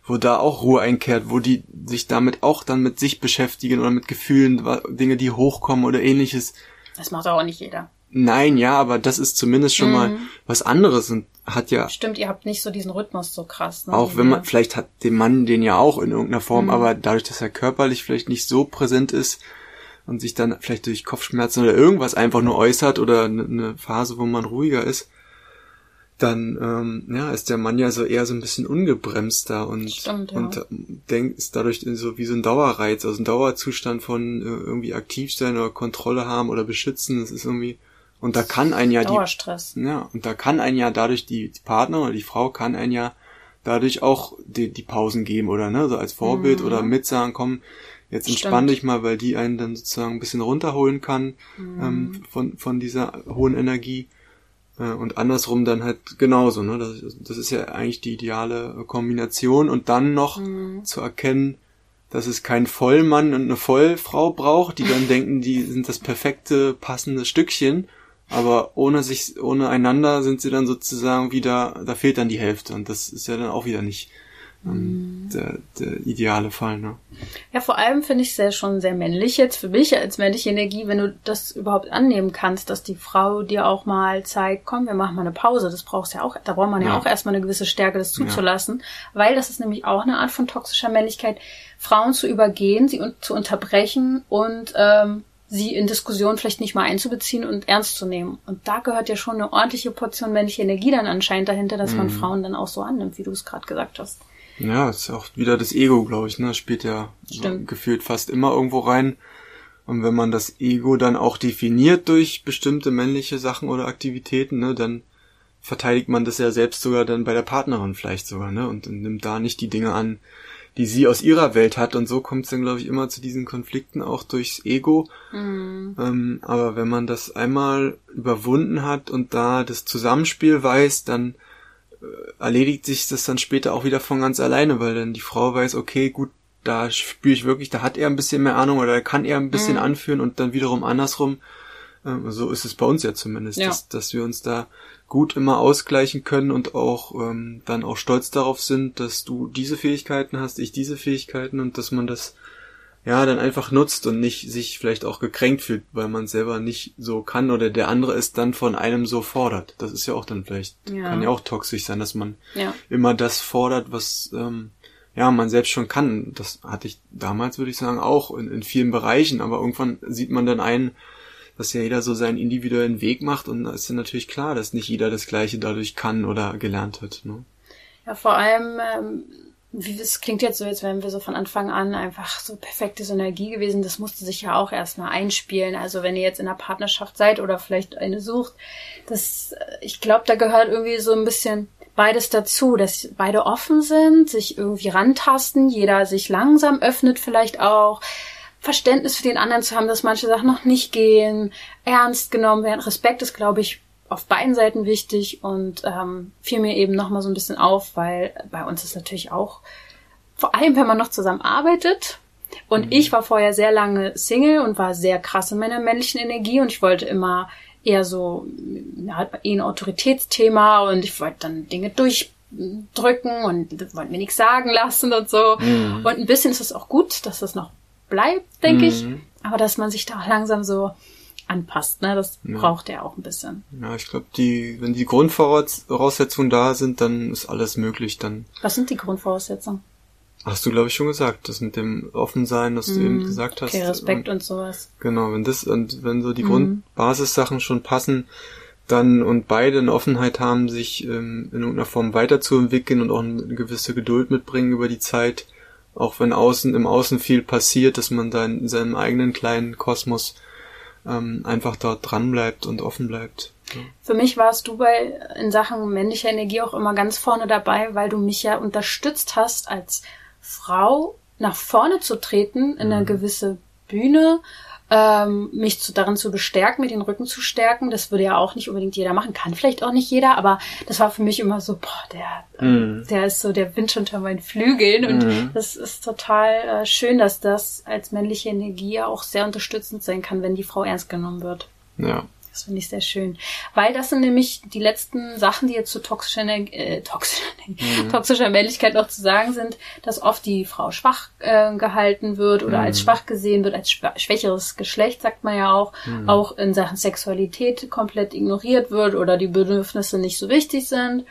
B: wo da auch Ruhe einkehrt, wo die sich damit auch dann mit sich beschäftigen oder mit Gefühlen, Dinge, die hochkommen oder ähnliches.
A: Das macht auch nicht jeder.
B: Nein, ja, aber das ist zumindest schon mhm. mal was anderes und hat ja.
A: Stimmt, ihr habt nicht so diesen Rhythmus so krass.
B: Ne? Auch wenn man, vielleicht hat der Mann den ja auch in irgendeiner Form, mhm. aber dadurch, dass er körperlich vielleicht nicht so präsent ist, und sich dann vielleicht durch Kopfschmerzen oder irgendwas einfach nur äußert oder eine Phase, wo man ruhiger ist, dann ähm, ja, ist der Mann ja so eher so ein bisschen ungebremster und,
A: Stimmt, ja.
B: und denkt, ist dadurch so wie so ein Dauerreiz, also ein Dauerzustand von äh, irgendwie aktiv sein oder Kontrolle haben oder beschützen. Das ist irgendwie und da kann ein ja
A: Dauerstress.
B: die ja und da kann ein ja dadurch die, die Partner oder die Frau kann ein ja dadurch auch die, die Pausen geben oder ne so als Vorbild mhm. oder mitsagen, komm, jetzt entspann dich mal, weil die einen dann sozusagen ein bisschen runterholen kann mhm. ähm, von, von dieser hohen Energie. Äh, und andersrum dann halt genauso. Ne? Das, das ist ja eigentlich die ideale Kombination. Und dann noch mhm. zu erkennen, dass es kein Vollmann und eine Vollfrau braucht, die dann denken, die sind das perfekte, passende Stückchen, aber ohne sich, ohne einander sind sie dann sozusagen wieder, da fehlt dann die Hälfte und das ist ja dann auch wieder nicht ähm, mhm. der, der ideale Fall, ne?
A: Ja, vor allem finde ich es ja schon sehr männlich jetzt für mich als männliche Energie, wenn du das überhaupt annehmen kannst, dass die Frau dir auch mal zeigt, komm, wir machen mal eine Pause. Das brauchst ja auch, da braucht man ja, ja auch erstmal eine gewisse Stärke, das zuzulassen, ja. weil das ist nämlich auch eine Art von toxischer Männlichkeit, Frauen zu übergehen, sie un zu unterbrechen und ähm, sie in Diskussionen vielleicht nicht mal einzubeziehen und ernst zu nehmen. Und da gehört ja schon eine ordentliche Portion männliche Energie dann anscheinend dahinter, dass mhm. man Frauen dann auch so annimmt, wie du es gerade gesagt hast.
B: Ja, ist ja auch wieder das Ego, glaube ich, ne? Spielt ja so gefühlt fast immer irgendwo rein. Und wenn man das Ego dann auch definiert durch bestimmte männliche Sachen oder Aktivitäten, ne, dann verteidigt man das ja selbst sogar dann bei der Partnerin vielleicht sogar, ne? Und, und nimmt da nicht die Dinge an, die sie aus ihrer Welt hat. Und so kommt es dann, glaube ich, immer zu diesen Konflikten auch durchs Ego. Mhm. Ähm, aber wenn man das einmal überwunden hat und da das Zusammenspiel weiß, dann erledigt sich das dann später auch wieder von ganz alleine, weil dann die Frau weiß, okay, gut, da spüre ich wirklich, da hat er ein bisschen mehr Ahnung oder kann er ein bisschen mhm. anführen und dann wiederum andersrum. Ähm, so ist es bei uns ja zumindest, ja. Dass, dass wir uns da gut immer ausgleichen können und auch ähm, dann auch stolz darauf sind, dass du diese Fähigkeiten hast, ich diese Fähigkeiten und dass man das ja, dann einfach nutzt und nicht sich vielleicht auch gekränkt fühlt, weil man selber nicht so kann oder der andere es dann von einem so fordert. Das ist ja auch dann vielleicht, ja. kann ja auch toxisch sein, dass man ja. immer das fordert, was ähm, ja man selbst schon kann. Das hatte ich damals, würde ich sagen, auch in, in vielen Bereichen, aber irgendwann sieht man dann ein, dass ja jeder so seinen individuellen Weg macht und da ist dann natürlich klar, dass nicht jeder das Gleiche dadurch kann oder gelernt hat. Ne?
A: Ja, vor allem ähm es klingt jetzt so, als wären wir so von Anfang an einfach so perfekte Synergie gewesen. Das musste sich ja auch erstmal einspielen. Also wenn ihr jetzt in einer Partnerschaft seid oder vielleicht eine sucht, das, äh, ich glaube, da gehört irgendwie so ein bisschen beides dazu, dass beide offen sind, sich irgendwie rantasten, jeder sich langsam öffnet vielleicht auch. Verständnis für den anderen zu haben, dass manche Sachen noch nicht gehen, ernst genommen werden. Respekt ist, glaube ich, auf beiden Seiten wichtig und ähm, fiel mir eben nochmal so ein bisschen auf, weil bei uns ist natürlich auch, vor allem wenn man noch zusammen arbeitet, und mhm. ich war vorher sehr lange Single und war sehr krass in meiner männlichen Energie und ich wollte immer eher so, ja, eh ein Autoritätsthema und ich wollte dann Dinge durchdrücken und wollte mir nichts sagen lassen und so. Mhm. Und ein bisschen ist es auch gut, dass das noch bleibt, denke mhm. ich. Aber dass man sich da auch langsam so anpasst. Ne? Das ja. braucht er auch ein bisschen.
B: Ja, ich glaube, die, wenn die Grundvoraussetzungen da sind, dann ist alles möglich. Dann.
A: Was sind die Grundvoraussetzungen?
B: Hast du, glaube ich, schon gesagt. Das mit dem Offensein, was mm, du eben mhm. gesagt hast.
A: Okay, Respekt und, und sowas.
B: Genau, wenn das und wenn so die mm. Grundbasissachen schon passen, dann und beide eine Offenheit haben, sich ähm, in irgendeiner Form weiterzuentwickeln und auch eine gewisse Geduld mitbringen über die Zeit, auch wenn außen im Außen viel passiert, dass man da in seinem eigenen kleinen Kosmos ähm, einfach dort dran bleibt und offen bleibt.
A: Ja. Für mich warst du bei in Sachen männlicher Energie auch immer ganz vorne dabei, weil du mich ja unterstützt hast, als Frau nach vorne zu treten in eine mhm. gewisse Bühne ähm, mich zu, darin zu bestärken, mir den Rücken zu stärken. Das würde ja auch nicht unbedingt jeder machen, kann vielleicht auch nicht jeder, aber das war für mich immer so, boah, der, mm. der ist so der Wind unter meinen Flügeln und mm. das ist total äh, schön, dass das als männliche Energie auch sehr unterstützend sein kann, wenn die Frau ernst genommen wird.
B: Ja.
A: Das finde ich sehr schön. Weil das sind nämlich die letzten Sachen, die jetzt zu toxischer, äh, toxischer, mhm. toxischer Männlichkeit noch zu sagen sind, dass oft die Frau schwach äh, gehalten wird oder mhm. als schwach gesehen wird, als schwächeres Geschlecht, sagt man ja auch, mhm. auch in Sachen Sexualität komplett ignoriert wird oder die Bedürfnisse nicht so wichtig sind.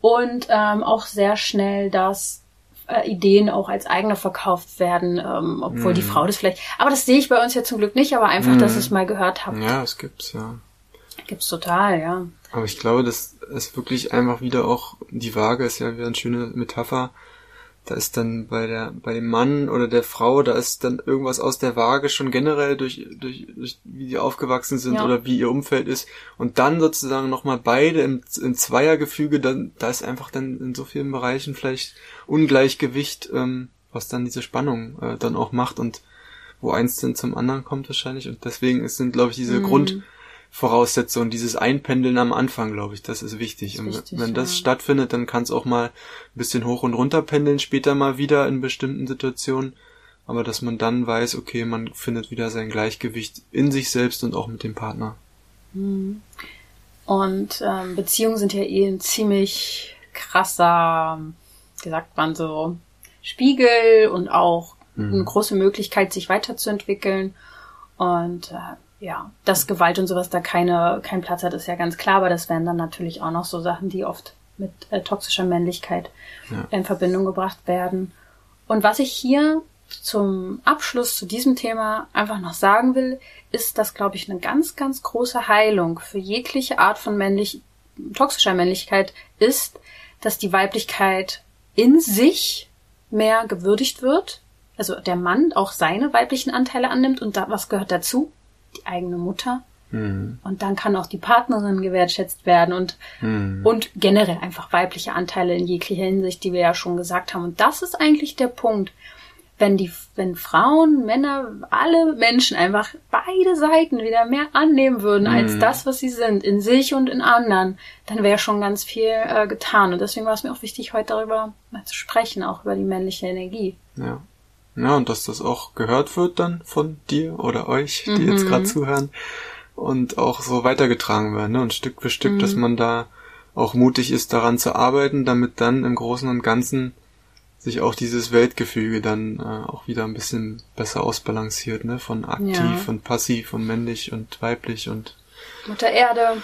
A: Und ähm, auch sehr schnell, dass äh, Ideen auch als eigene verkauft werden, ähm, obwohl mm. die mhm. Frau das vielleicht. Aber das sehe ich bei uns ja zum Glück nicht, aber einfach, mm. dass ich es mal gehört habe.
B: Ja, es gibt's, ja.
A: Gibt's total, ja.
B: Aber ich glaube, das ist wirklich einfach wieder auch, die Waage ist ja wieder eine schöne Metapher, da ist dann bei der bei dem Mann oder der Frau, da ist dann irgendwas aus der Waage schon generell durch durch, durch wie die aufgewachsen sind ja. oder wie ihr Umfeld ist und dann sozusagen nochmal beide im, im Zweiergefüge, dann da ist einfach dann in so vielen Bereichen vielleicht Ungleichgewicht, ähm, was dann diese Spannung äh, dann auch macht und wo eins dann zum anderen kommt wahrscheinlich und deswegen sind glaube ich diese mhm. Grund Voraussetzung, dieses Einpendeln am Anfang, glaube ich, das ist wichtig. Das ist wichtig und wenn das stattfindet, dann kann es auch mal ein bisschen hoch und runter pendeln, später mal wieder in bestimmten Situationen. Aber dass man dann weiß, okay, man findet wieder sein Gleichgewicht in sich selbst und auch mit dem Partner.
A: Mhm. Und ähm, Beziehungen sind ja eh ein ziemlich krasser, wie sagt man so, Spiegel und auch mhm. eine große Möglichkeit, sich weiterzuentwickeln. Und äh, ja, dass Gewalt und sowas da keine, keinen Platz hat, ist ja ganz klar, aber das wären dann natürlich auch noch so Sachen, die oft mit äh, toxischer Männlichkeit ja. in Verbindung gebracht werden. Und was ich hier zum Abschluss zu diesem Thema einfach noch sagen will, ist, dass, glaube ich, eine ganz, ganz große Heilung für jegliche Art von männlich, toxischer Männlichkeit ist, dass die Weiblichkeit in sich mehr gewürdigt wird. Also der Mann auch seine weiblichen Anteile annimmt und da, was gehört dazu? Die eigene Mutter. Mhm. Und dann kann auch die Partnerin gewertschätzt werden und, mhm. und generell einfach weibliche Anteile in jeglicher Hinsicht, die wir ja schon gesagt haben. Und das ist eigentlich der Punkt wenn die, wenn Frauen, Männer, alle Menschen einfach beide Seiten wieder mehr annehmen würden mhm. als das, was sie sind, in sich und in anderen, dann wäre schon ganz viel äh, getan. Und deswegen war es mir auch wichtig, heute darüber mal zu sprechen, auch über die männliche Energie.
B: Ja. Ja, und dass das auch gehört wird dann von dir oder euch, die mhm. jetzt gerade zuhören, und auch so weitergetragen werden, ne? Und Stück für Stück, mhm. dass man da auch mutig ist, daran zu arbeiten, damit dann im Großen und Ganzen sich auch dieses Weltgefüge dann äh, auch wieder ein bisschen besser ausbalanciert, ne? Von aktiv ja. und passiv und männlich und weiblich und
A: Mutter Erde.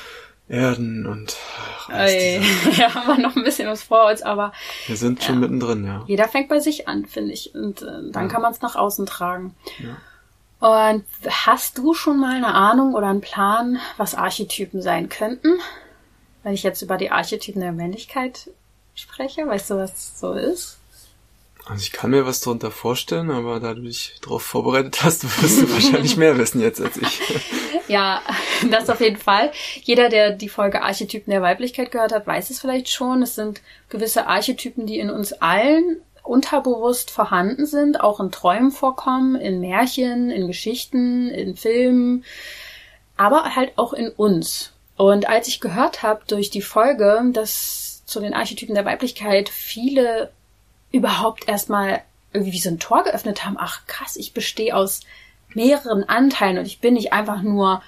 B: Erden und
A: ach, Ey, ja, haben wir noch ein bisschen was vor uns, aber
B: wir sind schon ja. mittendrin, ja.
A: Jeder fängt bei sich an, finde ich, und äh, dann ja. kann man es nach außen tragen. Ja. Und hast du schon mal eine Ahnung oder einen Plan, was Archetypen sein könnten? Wenn ich jetzt über die Archetypen der Männlichkeit spreche, weißt du, was so ist?
B: Also ich kann mir was darunter vorstellen, aber da du dich darauf vorbereitet hast, wirst du wahrscheinlich mehr wissen jetzt als ich.
A: Ja, das auf jeden Fall. Jeder, der die Folge Archetypen der Weiblichkeit gehört hat, weiß es vielleicht schon. Es sind gewisse Archetypen, die in uns allen unterbewusst vorhanden sind, auch in Träumen vorkommen, in Märchen, in Geschichten, in Filmen, aber halt auch in uns. Und als ich gehört habe durch die Folge, dass zu den Archetypen der Weiblichkeit viele überhaupt erstmal irgendwie wie so ein Tor geöffnet haben. Ach krass, ich bestehe aus mehreren Anteilen und ich bin nicht einfach nur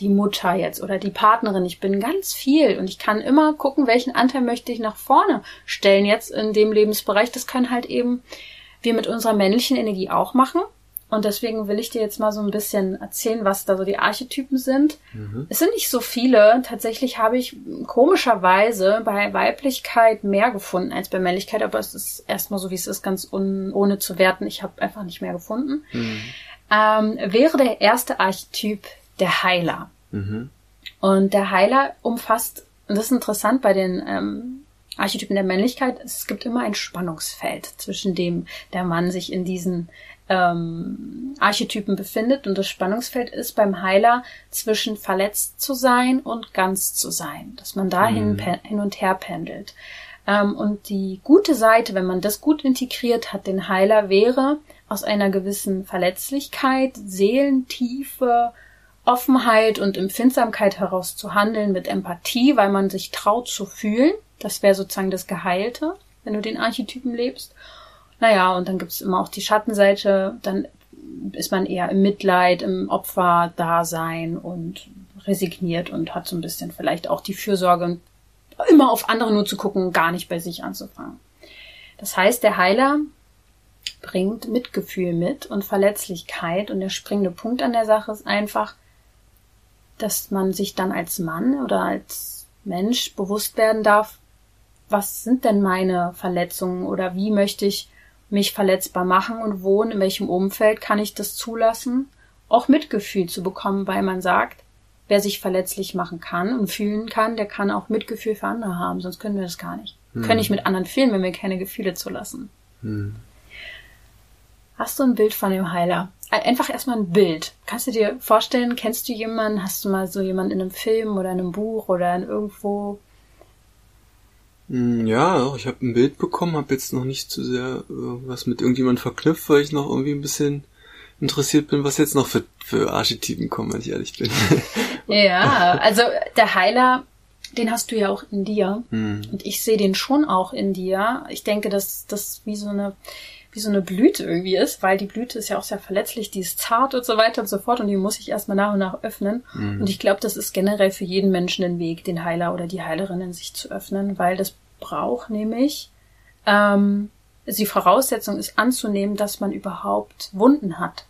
A: die Mutter jetzt oder die Partnerin. Ich bin ganz viel und ich kann immer gucken, welchen Anteil möchte ich nach vorne stellen jetzt in dem Lebensbereich. Das können halt eben wir mit unserer männlichen Energie auch machen. Und deswegen will ich dir jetzt mal so ein bisschen erzählen, was da so die Archetypen sind. Mhm. Es sind nicht so viele. Tatsächlich habe ich komischerweise bei Weiblichkeit mehr gefunden als bei Männlichkeit, aber es ist erstmal so, wie es ist, ganz ohne zu werten. Ich habe einfach nicht mehr gefunden. Mhm. Ähm, wäre der erste Archetyp der Heiler. Mhm. Und der Heiler umfasst, und das ist interessant bei den ähm, Archetypen der Männlichkeit, es gibt immer ein Spannungsfeld, zwischen dem der Mann sich in diesen ähm, Archetypen befindet. Und das Spannungsfeld ist beim Heiler zwischen verletzt zu sein und ganz zu sein, dass man dahin mhm. hin und her pendelt. Ähm, und die gute Seite, wenn man das gut integriert hat, den Heiler wäre aus einer gewissen Verletzlichkeit, Seelentiefe, Offenheit und Empfindsamkeit heraus zu handeln mit Empathie, weil man sich traut zu fühlen. Das wäre sozusagen das Geheilte, wenn du den Archetypen lebst. Naja, und dann gibt's immer auch die Schattenseite, dann ist man eher im Mitleid, im Opferdasein und resigniert und hat so ein bisschen vielleicht auch die Fürsorge, immer auf andere nur zu gucken, gar nicht bei sich anzufangen. Das heißt, der Heiler bringt Mitgefühl mit und Verletzlichkeit und der springende Punkt an der Sache ist einfach, dass man sich dann als Mann oder als Mensch bewusst werden darf, was sind denn meine Verletzungen oder wie möchte ich mich verletzbar machen und wo und in welchem Umfeld kann ich das zulassen, auch Mitgefühl zu bekommen, weil man sagt, wer sich verletzlich machen kann und fühlen kann, der kann auch Mitgefühl für andere haben, sonst können wir das gar nicht. Hm. Können nicht mit anderen fühlen, wenn wir keine Gefühle zulassen. Hm. Hast du ein Bild von dem Heiler? Einfach erstmal ein Bild. Kannst du dir vorstellen, kennst du jemanden? Hast du mal so jemanden in einem Film oder in einem Buch oder in irgendwo
B: ja, ich habe ein Bild bekommen, habe jetzt noch nicht zu sehr äh, was mit irgendjemand verknüpft, weil ich noch irgendwie ein bisschen interessiert bin, was jetzt noch für, für Archetypen kommen, wenn ich ehrlich bin.
A: ja, also der Heiler, den hast du ja auch in dir. Hm. Und ich sehe den schon auch in dir. Ich denke, dass das wie so eine wie so eine Blüte irgendwie ist, weil die Blüte ist ja auch sehr verletzlich, die ist zart und so weiter und so fort und die muss ich erstmal nach und nach öffnen. Mhm. Und ich glaube, das ist generell für jeden Menschen ein Weg, den Heiler oder die Heilerin in sich zu öffnen, weil das braucht nämlich ähm, die Voraussetzung ist anzunehmen, dass man überhaupt Wunden hat.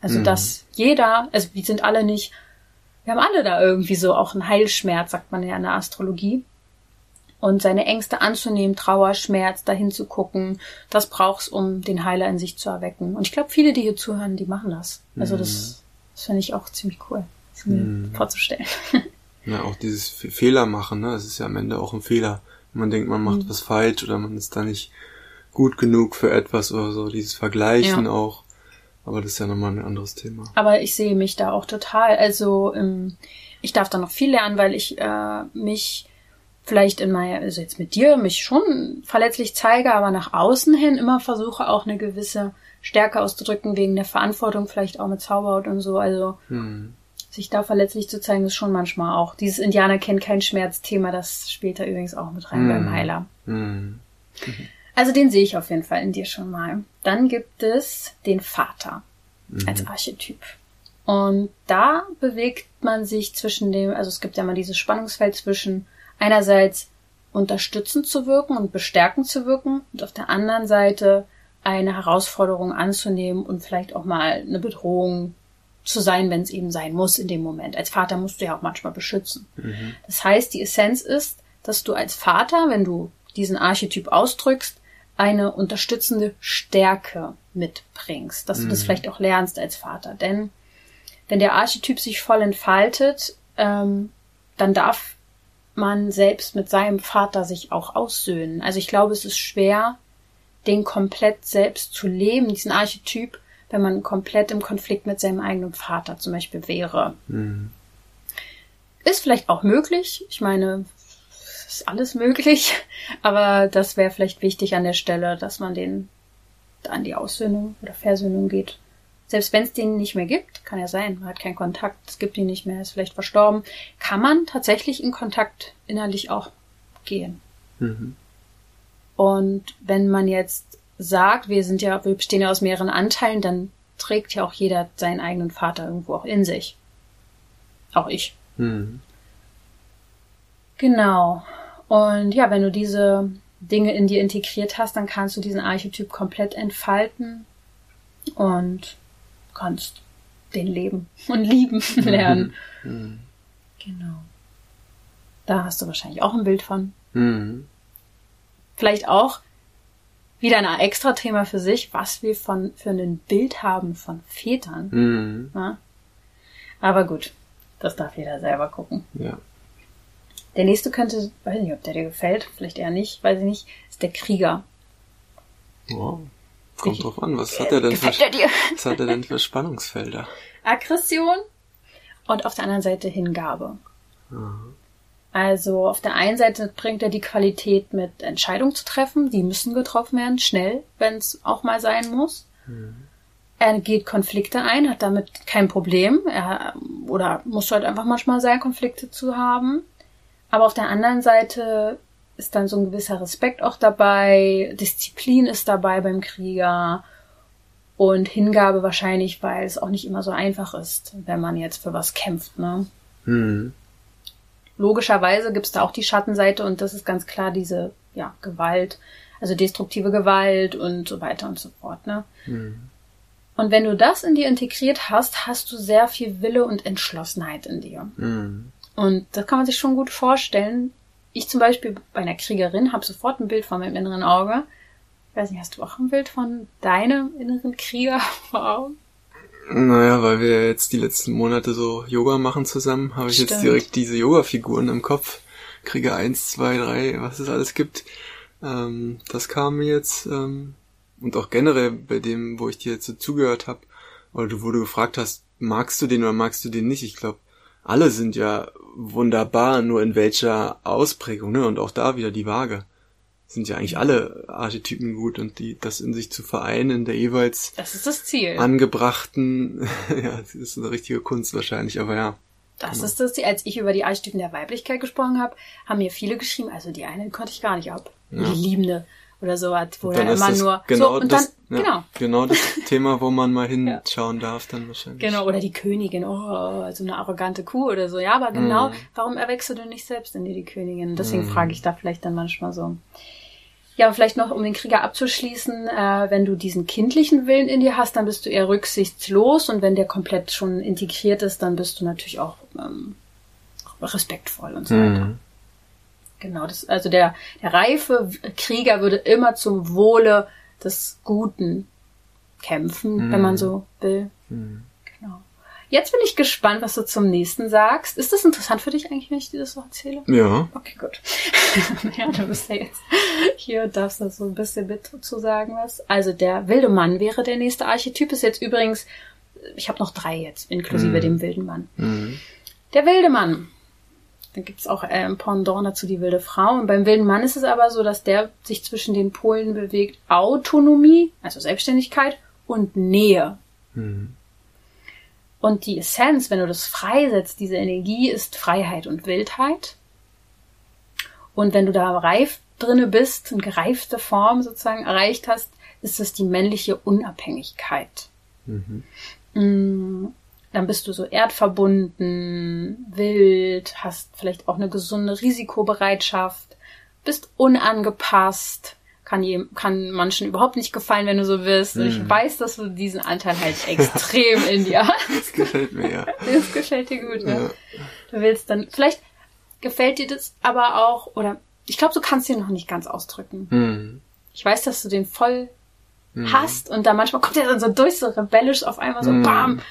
A: Also mhm. dass jeder, also wir sind alle nicht, wir haben alle da irgendwie so auch einen Heilschmerz, sagt man ja in der Astrologie und seine Ängste anzunehmen, Trauer, Schmerz, dahin zu gucken, das braucht's, um den Heiler in sich zu erwecken. Und ich glaube, viele, die hier zuhören, die machen das. Also das, mhm. das finde ich auch ziemlich cool, das mir mhm. vorzustellen.
B: Ja, auch dieses Fehler machen, ne? Es ist ja am Ende auch ein Fehler. Man denkt, man macht mhm. was falsch oder man ist da nicht gut genug für etwas oder so. Dieses Vergleichen ja. auch. Aber das ist ja nochmal ein anderes Thema.
A: Aber ich sehe mich da auch total. Also ähm, ich darf da noch viel lernen, weil ich äh, mich vielleicht in meiner, also jetzt mit dir, mich schon verletzlich zeige, aber nach außen hin immer versuche auch eine gewisse Stärke auszudrücken, wegen der Verantwortung, vielleicht auch mit Zauberhaut und so. Also hm. sich da verletzlich zu zeigen, ist schon manchmal auch. Dieses Indianer kennt kein Schmerzthema, das spielt da übrigens auch mit rein hm. beim Heiler. Hm. Also den sehe ich auf jeden Fall in dir schon mal. Dann gibt es den Vater mhm. als Archetyp. Und da bewegt man sich zwischen dem, also es gibt ja mal dieses Spannungsfeld zwischen einerseits unterstützend zu wirken und bestärkend zu wirken und auf der anderen Seite eine Herausforderung anzunehmen und vielleicht auch mal eine Bedrohung zu sein, wenn es eben sein muss in dem Moment. Als Vater musst du ja auch manchmal beschützen. Mhm. Das heißt, die Essenz ist, dass du als Vater, wenn du diesen Archetyp ausdrückst, eine unterstützende Stärke mitbringst, dass du das mhm. vielleicht auch lernst als Vater. Denn wenn der Archetyp sich voll entfaltet, ähm, dann darf man selbst mit seinem Vater sich auch aussöhnen. Also ich glaube, es ist schwer, den komplett selbst zu leben, diesen Archetyp, wenn man komplett im Konflikt mit seinem eigenen Vater zum Beispiel wäre. Mhm. Ist vielleicht auch möglich. Ich meine, ist alles möglich, aber das wäre vielleicht wichtig an der Stelle, dass man den an die Aussöhnung oder Versöhnung geht. Selbst wenn es den nicht mehr gibt, kann ja sein, man hat keinen Kontakt, es gibt ihn nicht mehr, ist vielleicht verstorben, kann man tatsächlich in Kontakt innerlich auch gehen. Mhm. Und wenn man jetzt sagt, wir sind ja, wir bestehen ja aus mehreren Anteilen, dann trägt ja auch jeder seinen eigenen Vater irgendwo auch in sich. Auch ich. Mhm. Genau. Und ja, wenn du diese Dinge in dir integriert hast, dann kannst du diesen Archetyp komplett entfalten und kannst den leben und lieben lernen. Mhm. Genau. Da hast du wahrscheinlich auch ein Bild von. Mhm. Vielleicht auch wieder ein extra Thema für sich, was wir von für ein Bild haben von Vätern. Mhm. Aber gut, das darf jeder selber gucken. Ja. Der nächste könnte, weiß nicht, ob der dir gefällt, vielleicht eher nicht, weiß ich nicht, ist der Krieger.
B: Wow. Kommt drauf an, was hat er denn für, was hat er denn für Spannungsfelder?
A: Aggression und auf der anderen Seite Hingabe. Aha. Also auf der einen Seite bringt er die Qualität mit Entscheidungen zu treffen, die müssen getroffen werden, schnell, wenn es auch mal sein muss. Mhm. Er geht Konflikte ein, hat damit kein Problem. Er oder muss halt einfach manchmal sein, Konflikte zu haben. Aber auf der anderen Seite ist dann so ein gewisser Respekt auch dabei, Disziplin ist dabei beim Krieger und Hingabe wahrscheinlich, weil es auch nicht immer so einfach ist, wenn man jetzt für was kämpft, ne? Hm. Logischerweise gibt's da auch die Schattenseite und das ist ganz klar diese, ja, Gewalt, also destruktive Gewalt und so weiter und so fort, ne? Hm. Und wenn du das in dir integriert hast, hast du sehr viel Wille und Entschlossenheit in dir. Hm. Und das kann man sich schon gut vorstellen. Ich zum Beispiel bei einer Kriegerin habe sofort ein Bild von meinem inneren Auge. Ich weiß nicht, hast du auch ein Bild von deinem inneren Krieger vor Augen?
B: Naja, weil wir jetzt die letzten Monate so Yoga machen zusammen, habe ich Stimmt. jetzt direkt diese Yoga-Figuren im Kopf. Krieger 1, 2, 3, was es alles gibt. Ähm, das kam mir jetzt, ähm, und auch generell bei dem, wo ich dir jetzt so zugehört habe, oder wo du gefragt hast, magst du den oder magst du den nicht? Ich glaube, alle sind ja wunderbar, nur in welcher Ausprägung, ne? Und auch da wieder die Waage. Sind ja eigentlich alle Archetypen gut und die, das in sich zu vereinen in der jeweils
A: das ist das Ziel.
B: angebrachten, ja, das ist eine richtige Kunst wahrscheinlich, aber ja.
A: Das genau. ist das Ziel. Als ich über die Archetypen der Weiblichkeit gesprochen habe, haben mir viele geschrieben, also die eine konnte ich gar nicht ab. Ja. Die liebende oder so hat, wo er immer nur genau so und
B: das, dann ja, genau genau das Thema, wo man mal hinschauen ja. darf dann wahrscheinlich.
A: Genau oder die Königin, oh so eine arrogante Kuh oder so. Ja, aber genau, mm. warum erwächst du denn nicht selbst in dir die Königin? Deswegen mm. frage ich da vielleicht dann manchmal so. Ja, und vielleicht noch, um den Krieger abzuschließen, äh, wenn du diesen kindlichen Willen in dir hast, dann bist du eher rücksichtslos und wenn der komplett schon integriert ist, dann bist du natürlich auch ähm, respektvoll und so mm. weiter. Genau, das, also der, der reife Krieger würde immer zum Wohle des Guten kämpfen, mm. wenn man mhm. so will. Mm. Genau. Jetzt bin ich gespannt, was du zum nächsten sagst. Ist das interessant für dich eigentlich, wenn ich dir das so erzähle?
B: Ja.
A: Okay, gut. ja, du bist ja jetzt hier darfst da so ein bisschen mit zu sagen was. Also der wilde Mann wäre der nächste Archetyp. Ist jetzt übrigens, ich habe noch drei jetzt, inklusive mm. dem wilden Mann. Mhm. Der wilde Mann dann gibt es auch äh, ein Pendant dazu die wilde Frau. Und beim wilden Mann ist es aber so, dass der sich zwischen den Polen bewegt Autonomie, also Selbstständigkeit und Nähe. Mhm. Und die Essenz, wenn du das freisetzt, diese Energie ist Freiheit und Wildheit. Und wenn du da reif drinne bist, eine gereifte Form sozusagen erreicht hast, ist es die männliche Unabhängigkeit. Mhm. Dann bist du so erdverbunden, wild, hast vielleicht auch eine gesunde Risikobereitschaft, bist unangepasst, kann, je, kann manchen überhaupt nicht gefallen, wenn du so bist. Mhm. Ich weiß, dass du diesen Anteil halt extrem in dir hast.
B: Das gefällt mir, ja.
A: Das gefällt dir gut, ja. ja. Du willst dann, vielleicht gefällt dir das aber auch, oder ich glaube, du kannst den noch nicht ganz ausdrücken. Mhm. Ich weiß, dass du den voll mhm. hast und da manchmal kommt er dann so durch, so rebellisch auf einmal so mhm. bam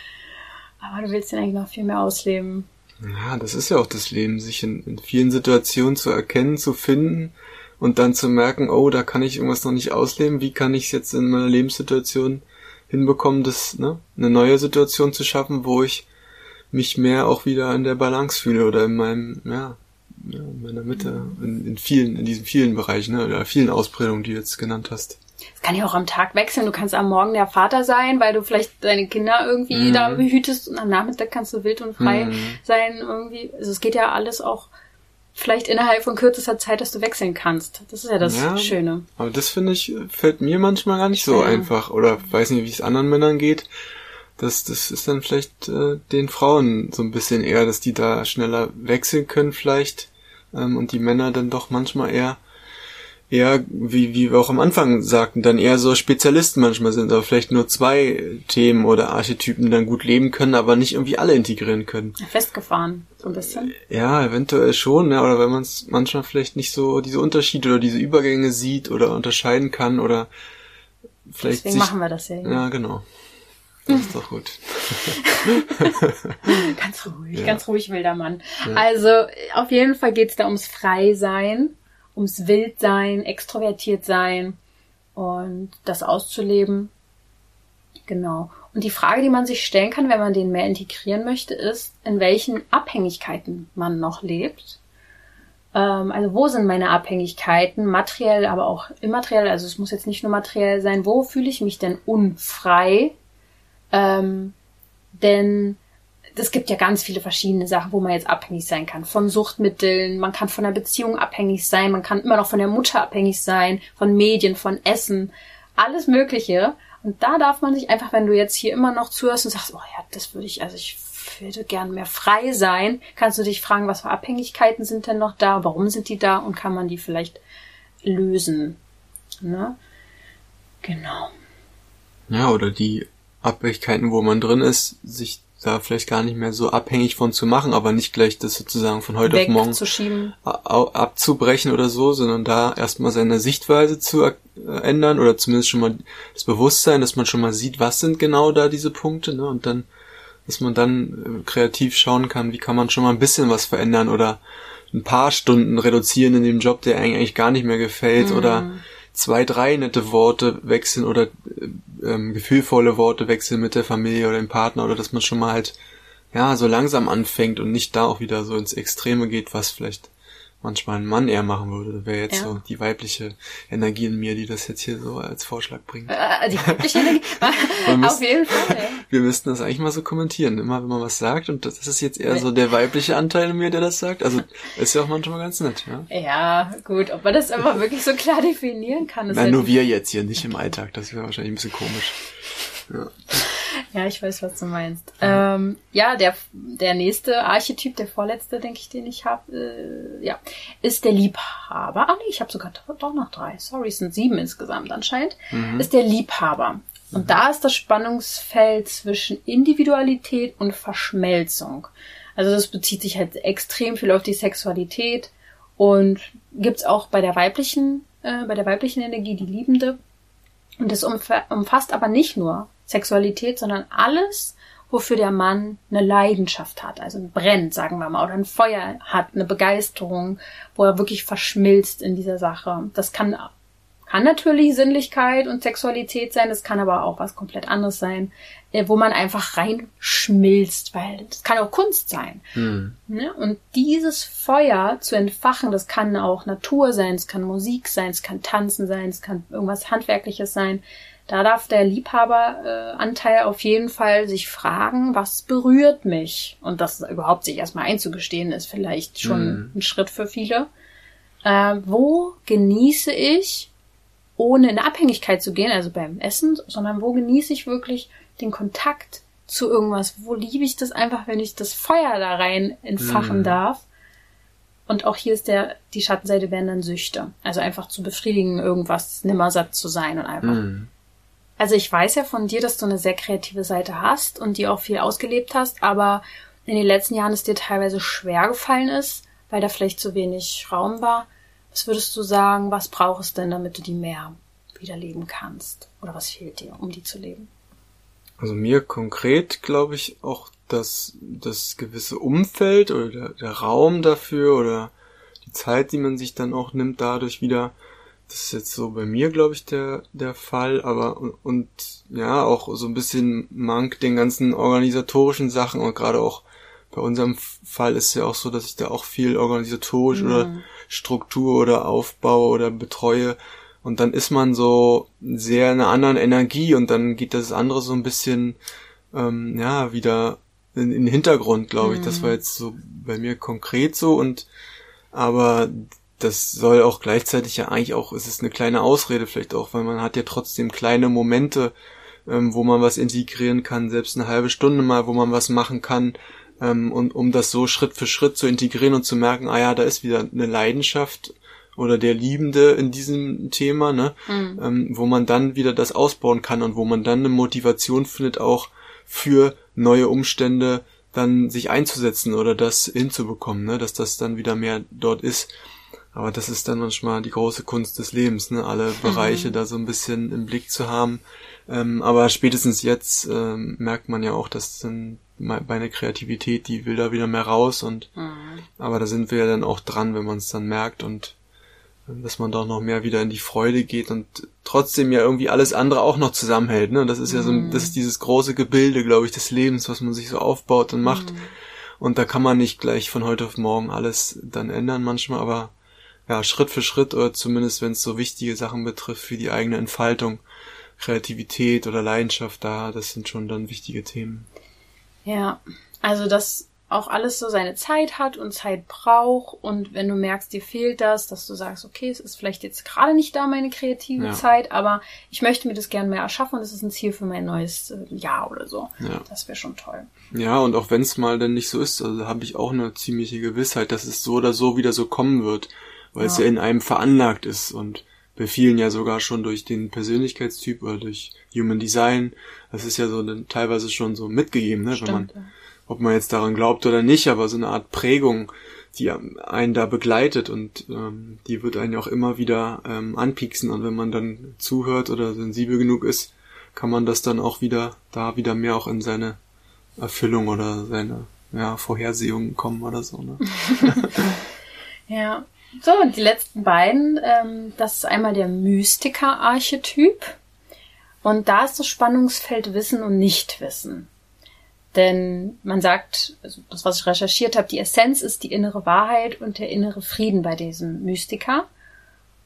A: aber du willst den eigentlich noch viel mehr ausleben.
B: Ja, das ist ja auch das Leben, sich in, in vielen Situationen zu erkennen, zu finden und dann zu merken, oh, da kann ich irgendwas noch nicht ausleben. Wie kann ich es jetzt in meiner Lebenssituation hinbekommen, das, ne, eine neue Situation zu schaffen, wo ich mich mehr auch wieder in der Balance fühle oder in meinem, ja, ja in meiner Mitte, in, in vielen, in diesen vielen Bereichen, ne, oder vielen Ausprägungen, die du jetzt genannt hast.
A: Kann ja auch am Tag wechseln. Du kannst am Morgen der Vater sein, weil du vielleicht deine Kinder irgendwie mhm. da behütest und am Nachmittag kannst du wild und frei mhm. sein irgendwie. Also es geht ja alles auch vielleicht innerhalb von kürzester Zeit, dass du wechseln kannst. Das ist ja das ja, Schöne.
B: Aber das finde ich, fällt mir manchmal gar nicht so ja. einfach. Oder weiß nicht, wie es anderen Männern geht. Das, das ist dann vielleicht äh, den Frauen so ein bisschen eher, dass die da schneller wechseln können vielleicht. Ähm, und die Männer dann doch manchmal eher eher, wie, wie wir auch am Anfang sagten, dann eher so Spezialisten manchmal sind, aber vielleicht nur zwei Themen oder Archetypen dann gut leben können, aber nicht irgendwie alle integrieren können.
A: Festgefahren, so ein bisschen.
B: Ja, eventuell schon, ja, oder wenn man es manchmal vielleicht nicht so diese Unterschiede oder diese Übergänge sieht oder unterscheiden kann oder vielleicht.
A: Deswegen sich, machen wir das ja.
B: Hier. Ja, genau. Das ist doch gut.
A: ganz ruhig, ja. ganz ruhig, wilder Mann. Ja. Also auf jeden Fall geht's da ums Freisein ums Wildsein, extrovertiert sein und das auszuleben. Genau. Und die Frage, die man sich stellen kann, wenn man den mehr integrieren möchte, ist, in welchen Abhängigkeiten man noch lebt. Ähm, also wo sind meine Abhängigkeiten, materiell, aber auch immateriell, also es muss jetzt nicht nur materiell sein, wo fühle ich mich denn unfrei? Ähm, denn es gibt ja ganz viele verschiedene Sachen, wo man jetzt abhängig sein kann. Von Suchtmitteln, man kann von der Beziehung abhängig sein, man kann immer noch von der Mutter abhängig sein, von Medien, von Essen, alles Mögliche. Und da darf man sich einfach, wenn du jetzt hier immer noch zuhörst und sagst, oh ja, das würde ich, also ich würde gern mehr frei sein, kannst du dich fragen, was für Abhängigkeiten sind denn noch da, warum sind die da und kann man die vielleicht lösen. Ne? Genau.
B: Ja, oder die Abhängigkeiten, wo man drin ist, sich da vielleicht gar nicht mehr so abhängig von zu machen, aber nicht gleich das sozusagen von heute auf morgen abzubrechen oder so, sondern da erstmal seine Sichtweise zu äh, ändern oder zumindest schon mal das Bewusstsein, dass man schon mal sieht, was sind genau da diese Punkte, ne? Und dann, dass man dann äh, kreativ schauen kann, wie kann man schon mal ein bisschen was verändern oder ein paar Stunden reduzieren in dem Job, der eigentlich gar nicht mehr gefällt mhm. oder zwei, drei nette Worte wechseln oder äh, ähm, gefühlvolle Worte wechseln mit der Familie oder dem Partner oder dass man schon mal halt ja so langsam anfängt und nicht da auch wieder so ins Extreme geht, was vielleicht manchmal ein Mann eher machen würde. Das wäre jetzt
A: Ja.
B: so die weibliche Energie in mir, die das jetzt hier so als Vorschlag bringt.
A: Äh, die weibliche Energie.
B: Man
A: Auf jeden Fall.
B: Wir müssten das eigentlich mal so kommentieren, immer wenn man was sagt und das ist jetzt eher so der weibliche Anteil in mir, der das sagt. Also ist ja auch manchmal ganz nett, ja.
A: Ja, gut, ob man das aber wirklich so klar definieren kann, ist
B: Nein, nur wir jetzt hier, nicht im Alltag. Das wäre wahrscheinlich ein bisschen komisch.
A: Ja, ich weiß, was du meinst. Ähm, ja, der, der nächste Archetyp, der vorletzte, denke ich, den ich habe, äh, ja, ist der Liebhaber. Ah nee, ich habe sogar doch- noch drei. Sorry, es sind sieben insgesamt anscheinend. Ist der Liebhaber. Und da ist das Spannungsfeld zwischen Individualität und Verschmelzung. Also das bezieht sich halt extrem viel auf die Sexualität und gibt's auch bei der weiblichen, äh, bei der weiblichen Energie die Liebende. Und das umfa- umfasst aber nicht nur Sexualität, sondern alles, wofür der Mann eine Leidenschaft hat, also ein brennt, sagen wir mal, oder ein Feuer hat, eine Begeisterung, wo er wirklich verschmilzt in dieser Sache. Das kann, kann natürlich Sinnlichkeit und Sexualität sein, das kann aber auch was komplett anderes sein, äh, wo man einfach reinschmilzt, weil das kann auch Kunst sein.
B: Hm.
A: Ne? Und dieses Feuer zu entfachen, das kann auch Natur sein, es kann Musik sein, es kann Tanzen sein, es kann irgendwas Handwerkliches sein. Da darf der Liebhaberanteil äh, auf jeden Fall sich fragen, was berührt mich? Und das überhaupt sich erstmal einzugestehen, ist vielleicht schon
B: Mhm.
A: ein Schritt für viele. Äh, wo genieße ich, ohne in Abhängigkeit zu gehen, also beim Essen, sondern wo genieße ich wirklich den Kontakt zu irgendwas? Wo liebe ich das einfach, wenn ich das Feuer da rein entfachen
B: Mhm.
A: darf? Und auch hier ist der, die Schattenseite wären dann Süchte. Also einfach zu befriedigen, irgendwas nimmersatt zu sein und einfach.
B: Hm.
A: Also ich weiß ja von dir, dass du eine sehr kreative Seite hast und die auch viel ausgelebt hast, aber in den letzten Jahren es dir teilweise schwer gefallen ist, weil da vielleicht zu wenig Raum war. Was würdest du sagen, was braucht es denn, damit du die mehr wieder leben kannst? Oder was fehlt dir, um die zu leben?
B: Also mir konkret glaube ich auch, dass das gewisse Umfeld oder der, der Raum dafür oder die Zeit, die man sich dann auch nimmt, dadurch wieder, das ist jetzt so bei mir, glaube ich, der, der Fall, aber und, und ja, auch so ein bisschen mank den ganzen organisatorischen Sachen und gerade auch bei unserem Fall ist ja auch so, dass ich da auch viel organisatorisch oder Struktur oder Aufbau oder betreue. Und dann ist man so sehr in einer anderen Energie und dann geht das andere so ein bisschen ähm, ja wieder in, in den Hintergrund, glaube ich. Das war jetzt so bei mir konkret so und aber das soll auch gleichzeitig ja eigentlich auch, es ist eine kleine Ausrede vielleicht auch, weil man hat ja trotzdem kleine Momente, ähm, wo man was integrieren kann, selbst eine halbe Stunde mal, wo man was machen kann, ähm, und um das so Schritt für Schritt zu integrieren und zu merken, ah ja, da ist wieder eine Leidenschaft oder der Liebende in diesem Thema, ne, ähm, wo man dann wieder das ausbauen kann und wo man dann eine Motivation findet, auch für neue Umstände dann sich einzusetzen oder das hinzubekommen, ne, dass das dann wieder mehr dort ist. Aber das ist dann manchmal die große Kunst des Lebens, ne? alle Bereiche da so ein bisschen im Blick zu haben. Ähm, aber spätestens jetzt ähm, merkt man ja auch, dass dann me- meine Kreativität, die will da wieder mehr raus und aber da sind wir ja dann auch dran, wenn man es dann merkt und ähm, dass man doch noch mehr wieder in die Freude geht und trotzdem ja irgendwie alles andere auch noch zusammenhält. Ne? Das ist ja so, ein- das ist dieses große Gebilde, glaube ich, des Lebens, was man sich so aufbaut und macht. Und da kann man nicht gleich von heute auf morgen alles dann ändern manchmal, aber ja, Schritt für Schritt oder zumindest wenn es so wichtige Sachen betrifft für die eigene Entfaltung, Kreativität oder Leidenschaft da, das sind schon dann wichtige Themen.
A: Ja, also dass auch alles so seine Zeit hat und Zeit braucht und wenn du merkst, dir fehlt das, dass du sagst, okay, es ist vielleicht jetzt gerade nicht da meine kreative
B: Ja.
A: Zeit, aber ich möchte mir das gerne mehr erschaffen und das ist ein Ziel für mein neues äh, Jahr oder so.
B: Ja.
A: Das wäre schon toll.
B: Ja, und auch wenn es mal dann nicht so ist, also habe ich auch eine ziemliche Gewissheit, dass es so oder so wieder so kommen wird, weil es
A: Ja.
B: ja in einem veranlagt ist und bei vielen ja sogar schon durch den Persönlichkeitstyp oder durch Human Design. Das ist ja so dann teilweise schon so mitgegeben, ne, wenn man
A: ja.
B: ob man jetzt daran glaubt oder nicht, aber so eine Art Prägung, die einen da begleitet und ähm, die wird einen ja auch immer wieder ähm, anpieksen und wenn man dann zuhört oder sensibel genug ist, kann man das dann auch wieder da wieder mehr auch in seine Erfüllung oder seine ja, Vorhersehungen kommen oder so. Ne?
A: Ja. So, und die letzten beiden, ähm, das ist einmal der Mystiker-Archetyp. Und da ist das Spannungsfeld Wissen und Nichtwissen. Denn man sagt, also das, was ich recherchiert habe, die Essenz ist die innere Wahrheit und der innere Frieden bei diesem Mystiker.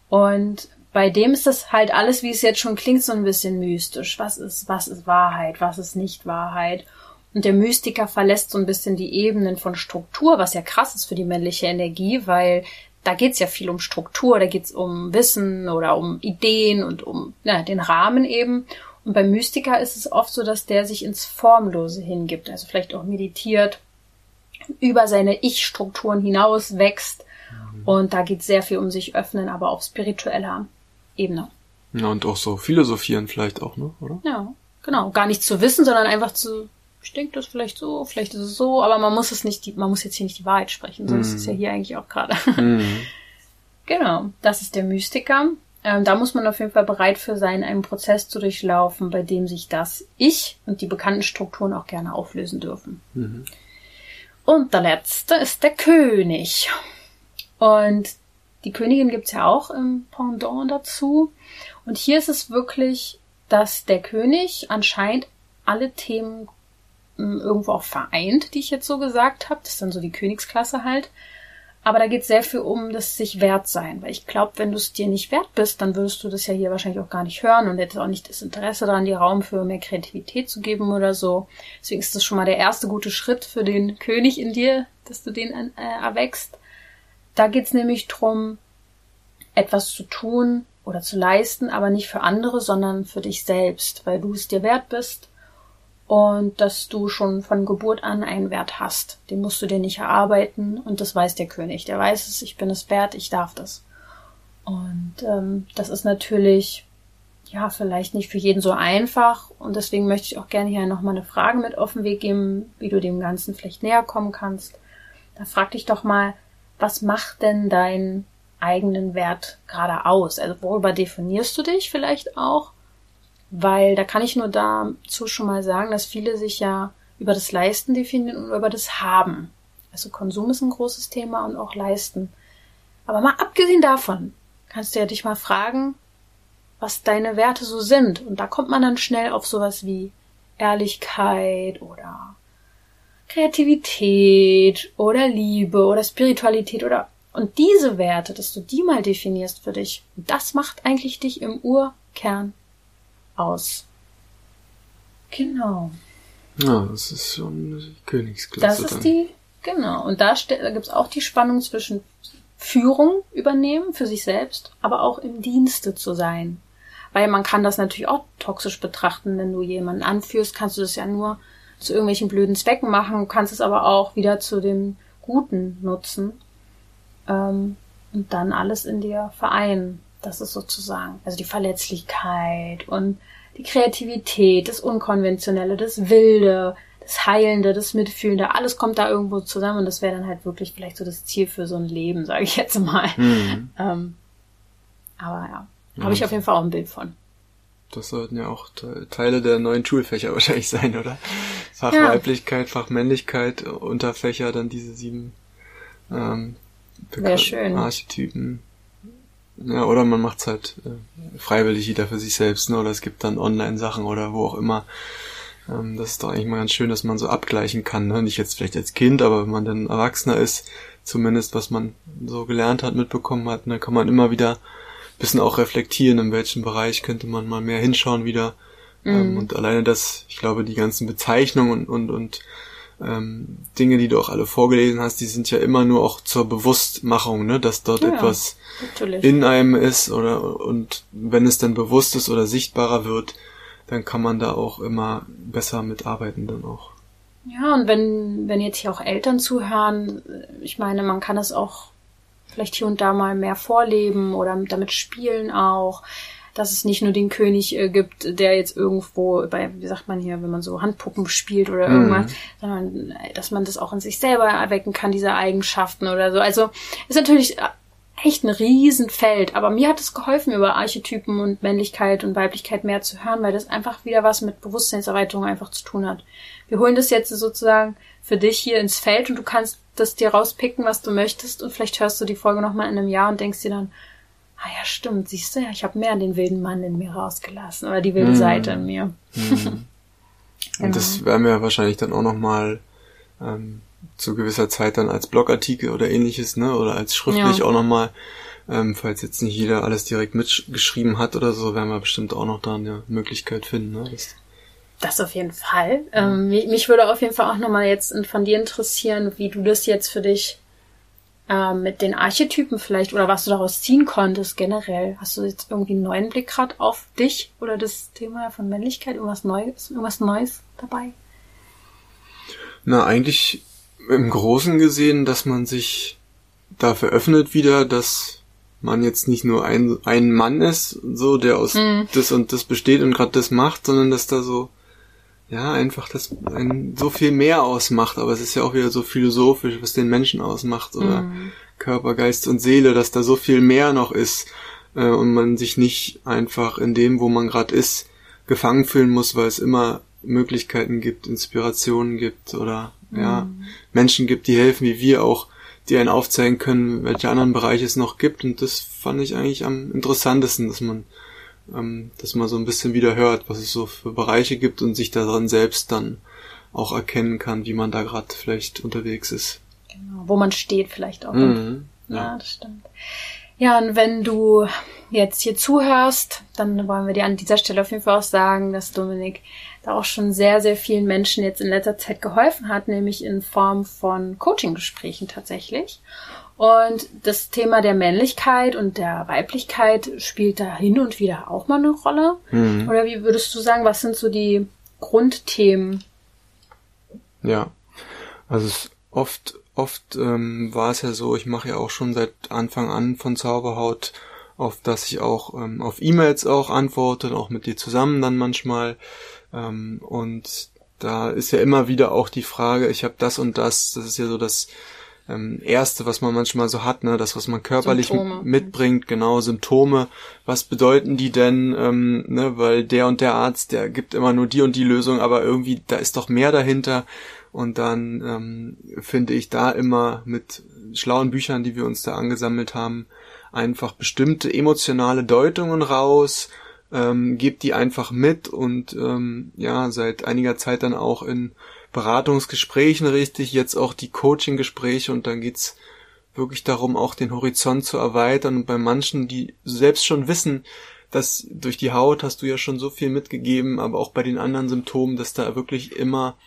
A: Und bei dem ist das halt alles, wie es jetzt schon klingt, so ein bisschen mystisch. Was ist, was ist Wahrheit? Was ist nicht Wahrheit? Und der Mystiker verlässt so ein bisschen die Ebenen von Struktur, was ja krass ist für die männliche Energie, weil da geht's ja viel um Struktur, da geht's um Wissen oder um Ideen und um ja, den Rahmen eben. Und beim Mystiker ist es oft so, dass der sich ins Formlose hingibt, also vielleicht auch meditiert, über seine Ich-Strukturen hinaus wächst. Mhm. Und da geht sehr viel um sich öffnen, aber auf spiritueller Ebene.
B: Ja, und auch so philosophieren vielleicht auch, ne? Oder?
A: Ja, genau. Gar nicht zu wissen, sondern einfach zu, ich denke das vielleicht so, vielleicht ist es so, aber man muss es nicht, man muss jetzt hier nicht die Wahrheit sprechen, so mhm. ist es ja hier eigentlich auch gerade. Mhm. genau, das ist der Mystiker. Ähm, da muss man auf jeden Fall bereit für sein, einen Prozess zu durchlaufen, bei dem sich das Ich und die bekannten Strukturen auch gerne auflösen dürfen. Mhm. Und der letzte ist der König. Und die Königin gibt's ja auch im Pendant dazu. Und hier ist es wirklich, dass der König anscheinend alle Themen irgendwo auch vereint, die ich jetzt so gesagt habe. Das ist dann so die Königsklasse halt. Aber da geht es sehr viel um das sich wert sein, weil ich glaube, wenn du es dir nicht wert bist, dann würdest du das ja hier wahrscheinlich auch gar nicht hören und hättest auch nicht das Interesse daran, dir Raum für mehr Kreativität zu geben oder so. Deswegen ist das schon mal der erste gute Schritt für den König in dir, dass du den äh, erwächst. Da geht es nämlich drum, etwas zu tun oder zu leisten, aber nicht für andere, sondern für dich selbst, weil du es dir wert bist und dass du schon von Geburt an einen Wert hast. Den musst du dir nicht erarbeiten und das weiß der König. Der weiß es, ich bin es wert, ich darf das. Und ähm, das ist natürlich ja vielleicht nicht für jeden so einfach und deswegen möchte ich auch gerne hier nochmal eine Frage mit auf den Weg geben, wie du dem Ganzen vielleicht näher kommen kannst. Da frag dich doch mal, was macht denn deinen eigenen Wert gerade aus? Also worüber definierst du dich vielleicht auch? Weil da kann ich nur dazu schon mal sagen, dass viele sich ja über das Leisten definieren und über das Haben. Also Konsum ist ein großes Thema und auch Leisten. Aber mal abgesehen davon, kannst du ja dich mal fragen, was deine Werte so sind. Und da kommt man dann schnell auf sowas wie Ehrlichkeit oder Kreativität oder Liebe oder Spiritualität oder und diese Werte, dass du die mal definierst für dich, das macht eigentlich dich im Urkern aus. Genau.
B: Ja, das ist schon die Königsklasse.
A: Das ist dann. die, genau. Und da, da gibt es auch die Spannung zwischen Führung übernehmen für sich selbst, aber auch im Dienste zu sein. Weil man kann das natürlich auch toxisch betrachten, wenn du jemanden anführst, kannst du das ja nur zu irgendwelchen blöden Zwecken machen, kannst es aber auch wieder zu dem Guten nutzen ähm, und dann alles in dir vereinen. Das ist sozusagen, also die Verletzlichkeit und die Kreativität, das Unkonventionelle, das Wilde, das Heilende, das Mitfühlende, alles kommt da irgendwo zusammen und das wäre dann halt wirklich vielleicht so das Ziel für so ein Leben, sage ich jetzt mal. Mhm. Ähm, aber ja, ja habe ich auf jeden Fall auch ein Bild von.
B: Das sollten ja auch Teile der neuen Schulfächer wahrscheinlich sein, oder? Fachweiblichkeit, ja. Fachmännlichkeit, Unterfächer, dann diese sieben ähm,
A: schön.
B: Archetypen. Ja, oder man macht's halt äh, freiwillig wieder für sich selbst, ne? Oder es gibt dann Online-Sachen oder wo auch immer. Ähm, das ist doch eigentlich mal ganz schön, dass man so abgleichen kann, ne? Nicht jetzt vielleicht als Kind, aber wenn man dann Erwachsener ist, zumindest was man so gelernt hat, mitbekommen hat, ne, kann man immer wieder bisschen auch reflektieren, in welchem Bereich könnte man mal mehr hinschauen wieder. Ähm, mhm. und alleine das, ich glaube, die ganzen Bezeichnungen und, und, und ähm, Dinge, die du auch alle vorgelesen hast, die sind ja immer nur auch zur Bewusstmachung, ne, dass dort ja, etwas natürlich. in einem ist oder und wenn es dann bewusst ist oder sichtbarer wird, dann kann man da auch immer besser mitarbeiten dann auch.
A: Ja, und wenn, wenn jetzt hier auch Eltern zuhören, ich meine, man kann es auch vielleicht hier und da mal mehr vorleben oder damit spielen auch dass es nicht nur den König äh, gibt, der jetzt irgendwo bei, wie sagt man hier, wenn man so Handpuppen spielt oder irgendwas, mhm. sondern äh, dass man das auch in sich selber erwecken kann, diese Eigenschaften oder so. Also ist natürlich äh, echt ein Riesenfeld, aber mir hat es geholfen, über Archetypen und Männlichkeit und Weiblichkeit mehr zu hören, weil das einfach wieder was mit Bewusstseinserweiterung einfach zu tun hat. Wir holen das jetzt sozusagen für dich hier ins Feld und du kannst das dir rauspicken, was du möchtest und vielleicht hörst du die Folge nochmal in einem Jahr und denkst dir dann, ah ja, stimmt, siehst du ja, ich habe mehr den wilden Mann in mir rausgelassen oder die wilde mm. Seite in mir. Mm.
B: Genau. Und das werden wir wahrscheinlich dann auch nochmal ähm, zu gewisser Zeit dann als Blogartikel oder ähnliches, ne, oder als schriftlich ja. auch nochmal, ähm, falls jetzt nicht jeder alles direkt mitgeschrieben hat oder so, werden wir bestimmt auch noch da eine Möglichkeit finden, ne. Das,
A: das auf jeden Fall. Ähm, mich würde auf jeden Fall auch nochmal jetzt von dir interessieren, wie du das jetzt für dich äh, mit den Archetypen vielleicht oder was du daraus ziehen konntest generell. Hast du jetzt irgendwie einen neuen Blick gerade auf dich oder das Thema von Männlichkeit? Irgendwas Neues, irgendwas Neues dabei?
B: Na, eigentlich im Großen gesehen, dass man sich dafür öffnet wieder, dass man jetzt nicht nur ein, ein Mann ist, so, der aus mhm. das und das besteht und gerade das macht, sondern dass da so, ja, einfach das ein, so viel mehr ausmacht, aber es ist ja auch wieder so philosophisch, was den Menschen ausmacht, oder mhm. Körper, Geist und Seele, dass da so viel mehr noch ist äh, und man sich nicht einfach in dem, wo man gerade ist, gefangen fühlen muss, weil es immer Möglichkeiten gibt, Inspirationen gibt oder ja, mhm. Menschen gibt, die helfen, wie wir auch, die einen aufzeigen können, welche anderen Bereiche es noch gibt. Und das fand ich eigentlich am interessantesten, dass man, ähm, dass man so ein bisschen wieder hört, was es so für Bereiche gibt und sich daran selbst dann auch erkennen kann, wie man da gerade vielleicht unterwegs ist.
A: Genau, wo man steht vielleicht auch. Mhm, ja. ja, das stimmt. Ja, und wenn du jetzt hier zuhörst, dann wollen wir dir an dieser Stelle auf jeden Fall auch sagen, dass Dominik da auch schon sehr, sehr vielen Menschen jetzt in letzter Zeit geholfen hat, nämlich in Form von Coaching-Gesprächen tatsächlich. Und das Thema der Männlichkeit und der Weiblichkeit spielt da hin und wieder auch mal eine Rolle. Mhm. Oder wie würdest du sagen, was sind so die Grundthemen?
B: Ja, also es oft oft ähm, war es ja so, ich mache ja auch schon seit Anfang an von Zauberhaut, auf dass ich auch ähm, auf E-Mails auch antworte, auch mit dir zusammen dann manchmal. Ähm, und da ist ja immer wieder auch die Frage, ich habe das und das, das ist ja so das ähm, Erste, was man manchmal so hat, ne, das, was man körperlich Symptome. mitbringt, genau, Symptome, was bedeuten die denn, ähm, ne, weil der und der Arzt, der gibt immer nur die und die Lösung, aber irgendwie, da ist doch mehr dahinter. Und dann ähm, finde ich da immer mit schlauen Büchern, die wir uns da angesammelt haben, einfach bestimmte emotionale Deutungen raus, ähm, gebt die einfach mit und ähm, ja, seit einiger Zeit dann auch in Beratungsgesprächen richtig, jetzt auch die Coaching-Gespräche und dann geht's wirklich darum, auch den Horizont zu erweitern. Und bei manchen, die selbst schon wissen, dass durch die Haut hast du ja schon so viel mitgegeben, aber auch bei den anderen Symptomen, dass da wirklich immer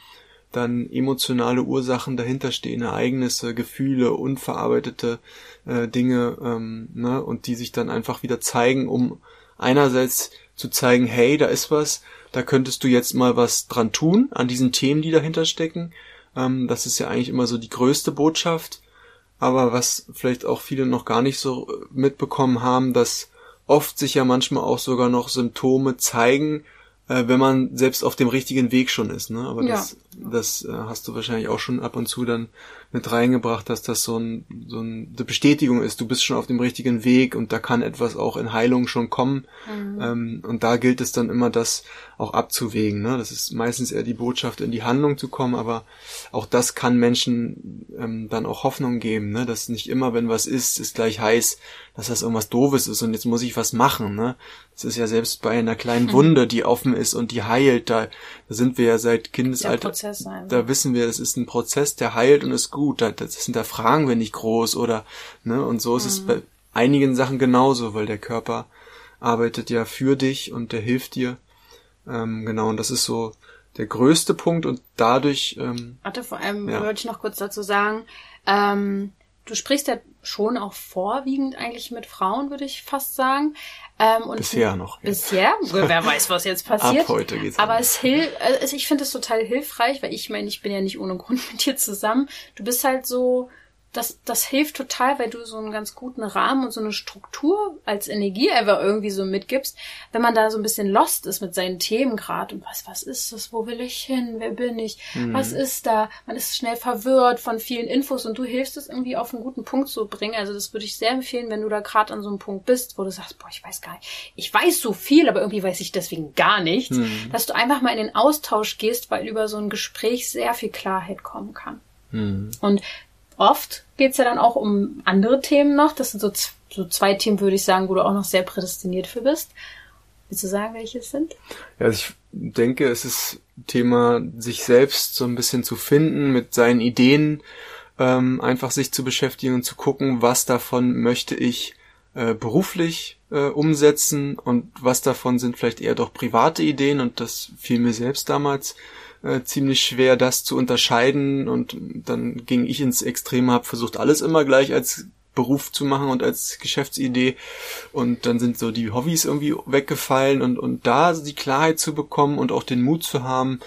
B: dann emotionale Ursachen dahinter stehen, Ereignisse, Gefühle, unverarbeitete äh, Dinge, ähm, ne, und die sich dann einfach wieder zeigen, um einerseits zu zeigen, hey, da ist was, da könntest du jetzt mal was dran tun, an diesen Themen, die dahinter stecken. Ähm, das ist ja eigentlich immer so die größte Botschaft. Aber was vielleicht auch viele noch gar nicht so mitbekommen haben, dass oft sich ja manchmal auch sogar noch Symptome zeigen, äh, wenn man selbst auf dem richtigen Weg schon ist. Ne? Aber ja. das, das äh, hast du wahrscheinlich auch schon ab und zu dann mit reingebracht, dass das so, ein, so ein, eine Bestätigung ist. Du bist schon auf dem richtigen Weg und da kann etwas auch in Heilung schon kommen. Mhm. Ähm, und da gilt es dann immer, das auch abzuwägen. Ne? Das ist meistens eher die Botschaft, in die Handlung zu kommen, aber auch das kann Menschen ähm, dann auch Hoffnung geben, ne? dass nicht immer, wenn was ist, ist gleich heiß, dass das irgendwas Doofes ist und jetzt muss ich was machen. Ne? Das ist ja selbst bei einer kleinen. Wunde, die offen ist und die heilt, da, da sind wir ja seit Kindesalter, da wissen wir, das ist ein Prozess, der heilt und ist gut. Da, das hinterfragen wir nicht groß oder, ne? Und so ist mhm. es bei einigen Sachen genauso, weil der Körper arbeitet ja für dich und der hilft dir. Ähm, genau, und das ist so der größte Punkt und dadurch. Ähm,
A: Warte, vor allem ja. wollte ich noch kurz dazu sagen, ähm, du sprichst ja schon auch vorwiegend eigentlich mit Frauen, würde ich fast sagen.
B: Ähm, und bisher noch.
A: Bisher, wer weiß, was jetzt passiert.
B: Ab heute geht's
A: Aber es hilft, also ich finde es total hilfreich, weil ich meine, ich bin ja nicht ohne Grund mit dir zusammen. Du bist halt so, das, das hilft total, weil du so einen ganz guten Rahmen und so eine Struktur als Energie einfach irgendwie so mitgibst, wenn man da so ein bisschen lost ist mit seinen Themen gerade und was, was ist das, wo will ich hin, wer bin ich, mhm. was ist da, man ist schnell verwirrt von vielen Infos und du hilfst es irgendwie auf einen guten Punkt zu bringen, also das würde ich sehr empfehlen, wenn du da gerade an so einem Punkt bist, wo du sagst, boah, ich weiß gar nicht, ich weiß so viel, aber irgendwie weiß ich deswegen gar nichts, mhm. dass du einfach mal in den Austausch gehst, weil über so ein Gespräch sehr viel Klarheit kommen kann. Mhm. Und oft geht's ja dann auch um andere Themen noch. Das sind so, so zwei Themen, würde ich sagen, wo du auch noch sehr prädestiniert für bist. Willst du sagen, welche es sind?
B: Ja, also ich denke, es ist Thema, sich selbst so ein bisschen zu finden, mit seinen Ideen ähm, einfach sich zu beschäftigen und zu gucken, was davon möchte ich äh, beruflich äh, umsetzen und was davon sind vielleicht eher doch private Ideen und das fiel mir selbst damals äh, ziemlich schwer, das zu unterscheiden. Und dann ging ich ins Extrem, habe versucht alles immer gleich als Beruf zu machen und als Geschäftsidee. Und dann sind so die Hobbys irgendwie weggefallen und und da die Klarheit zu bekommen und auch den Mut zu haben,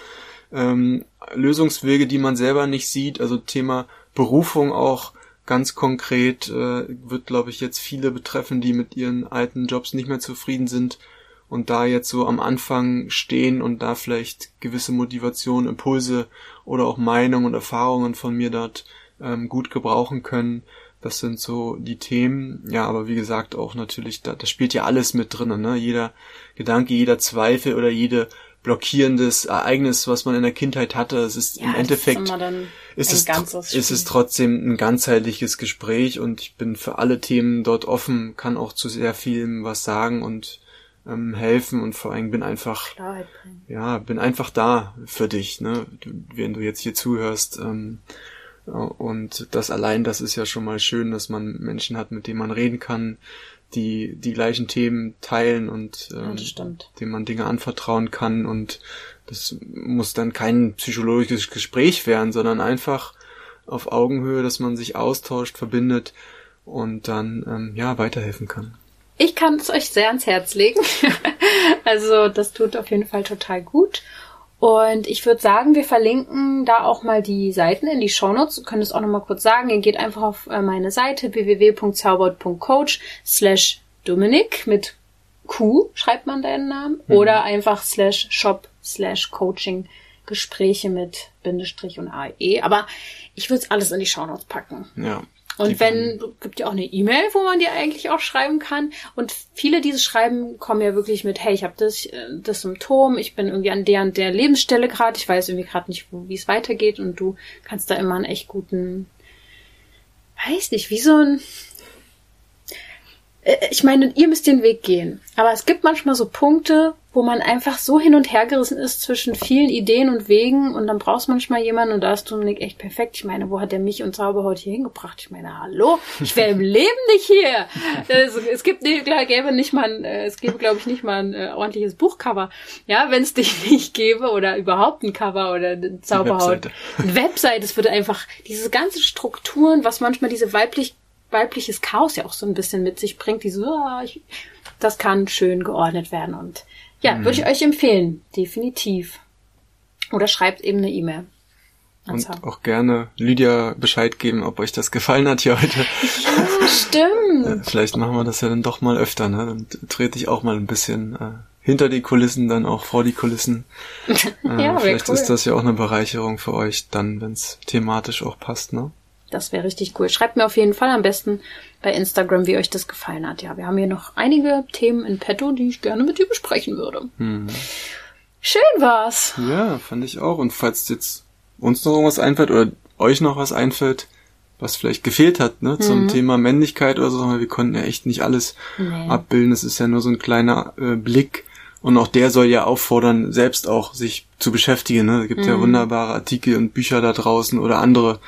B: ähm, Lösungswege, die man selber nicht sieht, also Thema Berufung auch ganz konkret äh, wird, glaube ich, jetzt viele betreffen, die mit ihren alten Jobs nicht mehr zufrieden sind und da jetzt so am Anfang stehen und da vielleicht gewisse Motivation, Impulse oder auch Meinungen und Erfahrungen von mir dort ähm, gut gebrauchen können. Das sind so die Themen. Ja, aber wie gesagt auch natürlich, da, da spielt ja alles mit drinnen. Ne? Jeder Gedanke, jeder Zweifel oder jede blockierendes Ereignis, was man in der Kindheit hatte. Es ist ja, im Endeffekt ist, ist es, ist es trotzdem ein ganzheitliches Gespräch und ich bin für alle Themen dort offen, kann auch zu sehr vielem was sagen und ähm, helfen und vor allem bin einfach ja bin einfach da für dich, ne, wenn du jetzt hier zuhörst. Ähm, und das allein, das ist ja schon mal schön, dass man Menschen hat, mit denen man reden kann, die die gleichen Themen teilen und ähm, ja, dem man Dinge anvertrauen kann und das muss dann kein psychologisches Gespräch werden, sondern einfach auf Augenhöhe, dass man sich austauscht, verbindet und dann ähm, ja weiterhelfen kann.
A: Ich kann es euch sehr ans Herz legen. also das tut auf jeden Fall total gut. Und ich würde sagen, wir verlinken da auch mal die Seiten in die Shownotes. Ihr könnt es auch nochmal kurz sagen. Ihr geht einfach auf äh, meine Seite www.zaubert.coach slash Dominik mit Q schreibt man deinen Namen mhm. oder einfach slash shop slash coaching Gespräche mit Bindestrich und AE. Aber ich würde es alles in die Shownotes packen.
B: Ja.
A: Und wenn, gibt ja auch eine E-Mail, wo man dir eigentlich auch schreiben kann. Und viele diese Schreiben kommen ja wirklich mit, hey, ich habe das, äh, das Symptom, ich bin irgendwie an der und der Lebensstelle gerade, ich weiß irgendwie gerade nicht, wie es weitergeht und du kannst da immer einen echt guten, weiß nicht, wie so ein, ich meine, ihr müsst den Weg gehen. Aber es gibt manchmal so Punkte, wo man einfach so hin und her gerissen ist zwischen vielen Ideen und Wegen und dann brauchst du manchmal jemanden und da ist Dominik echt perfekt. Ich meine, wo hat der mich und Zauberhaut hier hingebracht? Ich meine, hallo, ich wäre im Leben nicht hier. Es, es gibt gäbe nicht mal, ein, äh, es gäbe glaube ich nicht mal ein äh, ordentliches Buchcover. Ja, wenn es dich nicht gäbe oder überhaupt ein Cover oder eine Zauberhaut. Eine Website. Es würde einfach diese ganzen Strukturen, was manchmal diese weiblich weibliches Chaos ja auch so ein bisschen mit sich bringt, diese, oh, ich, das kann schön geordnet werden und ja, mhm. würde ich euch empfehlen, definitiv. Oder schreibt eben eine E-Mail.
B: Und auch gerne Lydia Bescheid geben, ob euch das gefallen hat hier heute.
A: Ja, stimmt.
B: Äh, vielleicht machen wir das ja dann doch mal öfter, ne? Dann trete ich auch mal ein bisschen äh, hinter die Kulissen, dann auch vor die Kulissen. Äh, ja, vielleicht cool. ist das ja auch eine Bereicherung für euch, dann, wenn es thematisch auch passt, ne?
A: Das wäre richtig cool. Schreibt mir auf jeden Fall am besten bei Instagram, wie euch das gefallen hat. Ja, wir haben hier noch einige Themen in petto, die ich gerne mit dir besprechen würde. Hm. Schön war's.
B: Ja, fand ich auch. Und falls jetzt uns noch irgendwas einfällt oder euch noch was einfällt, was vielleicht gefehlt hat, ne, zum mhm. Thema Männlichkeit oder so, wir konnten ja echt nicht alles nee. abbilden. Es ist ja nur so ein kleiner äh, Blick. Und auch der soll ja auffordern, selbst auch sich zu beschäftigen. Ne? Es gibt mhm. ja wunderbare Artikel und Bücher da draußen oder andere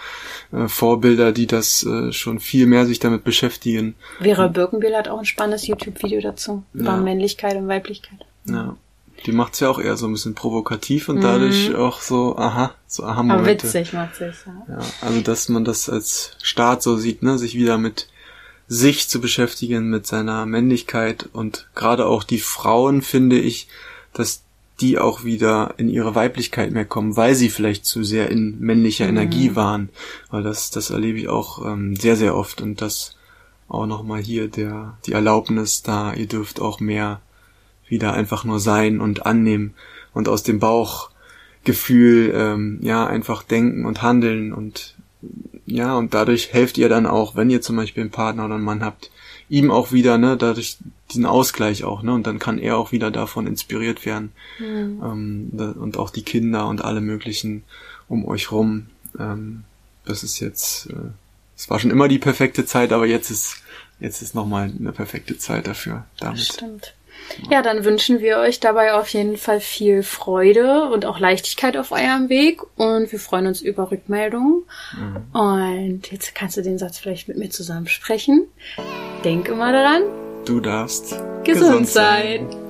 B: äh, Vorbilder, die das äh, schon viel mehr sich damit beschäftigen.
A: Vera Birkenbiel hat auch ein spannendes YouTube-Video dazu über ja. Männlichkeit und Weiblichkeit.
B: Ja. Die macht's ja auch eher so ein bisschen provokativ und mhm. dadurch auch so, aha, so.
A: Aber witzig macht sich,
B: ja. ja. Also, dass man das als Staat so sieht, ne, sich wieder mit sich zu beschäftigen, mit seiner Männlichkeit und gerade auch die Frauen finde ich, dass die auch wieder in ihre Weiblichkeit mehr kommen, weil sie vielleicht zu sehr in männlicher mhm. Energie waren. Weil das, das erlebe ich auch ähm, sehr, sehr oft und das auch nochmal hier der, die Erlaubnis da, ihr dürft auch mehr wieder einfach nur sein und annehmen und aus dem Bauchgefühl, ähm, ja, einfach denken und handeln und ja, und dadurch helft ihr dann auch, wenn ihr zum Beispiel einen Partner oder einen Mann habt, ihm auch wieder, ne, dadurch diesen Ausgleich auch, ne? Und dann kann er auch wieder davon inspiriert werden. Mhm. Ähm, und auch die Kinder und alle möglichen um euch rum. Ähm, das ist jetzt, äh, es war schon immer die perfekte Zeit, aber jetzt ist, jetzt ist nochmal eine perfekte Zeit dafür. Damit.
A: Ja, dann wünschen wir euch dabei auf jeden Fall viel Freude und auch Leichtigkeit auf eurem Weg und wir freuen uns über Rückmeldungen. Mhm. Und jetzt kannst du den Satz vielleicht mit mir zusammen sprechen. Denk immer daran.
B: Du darfst
A: gesund, gesund sein. sein.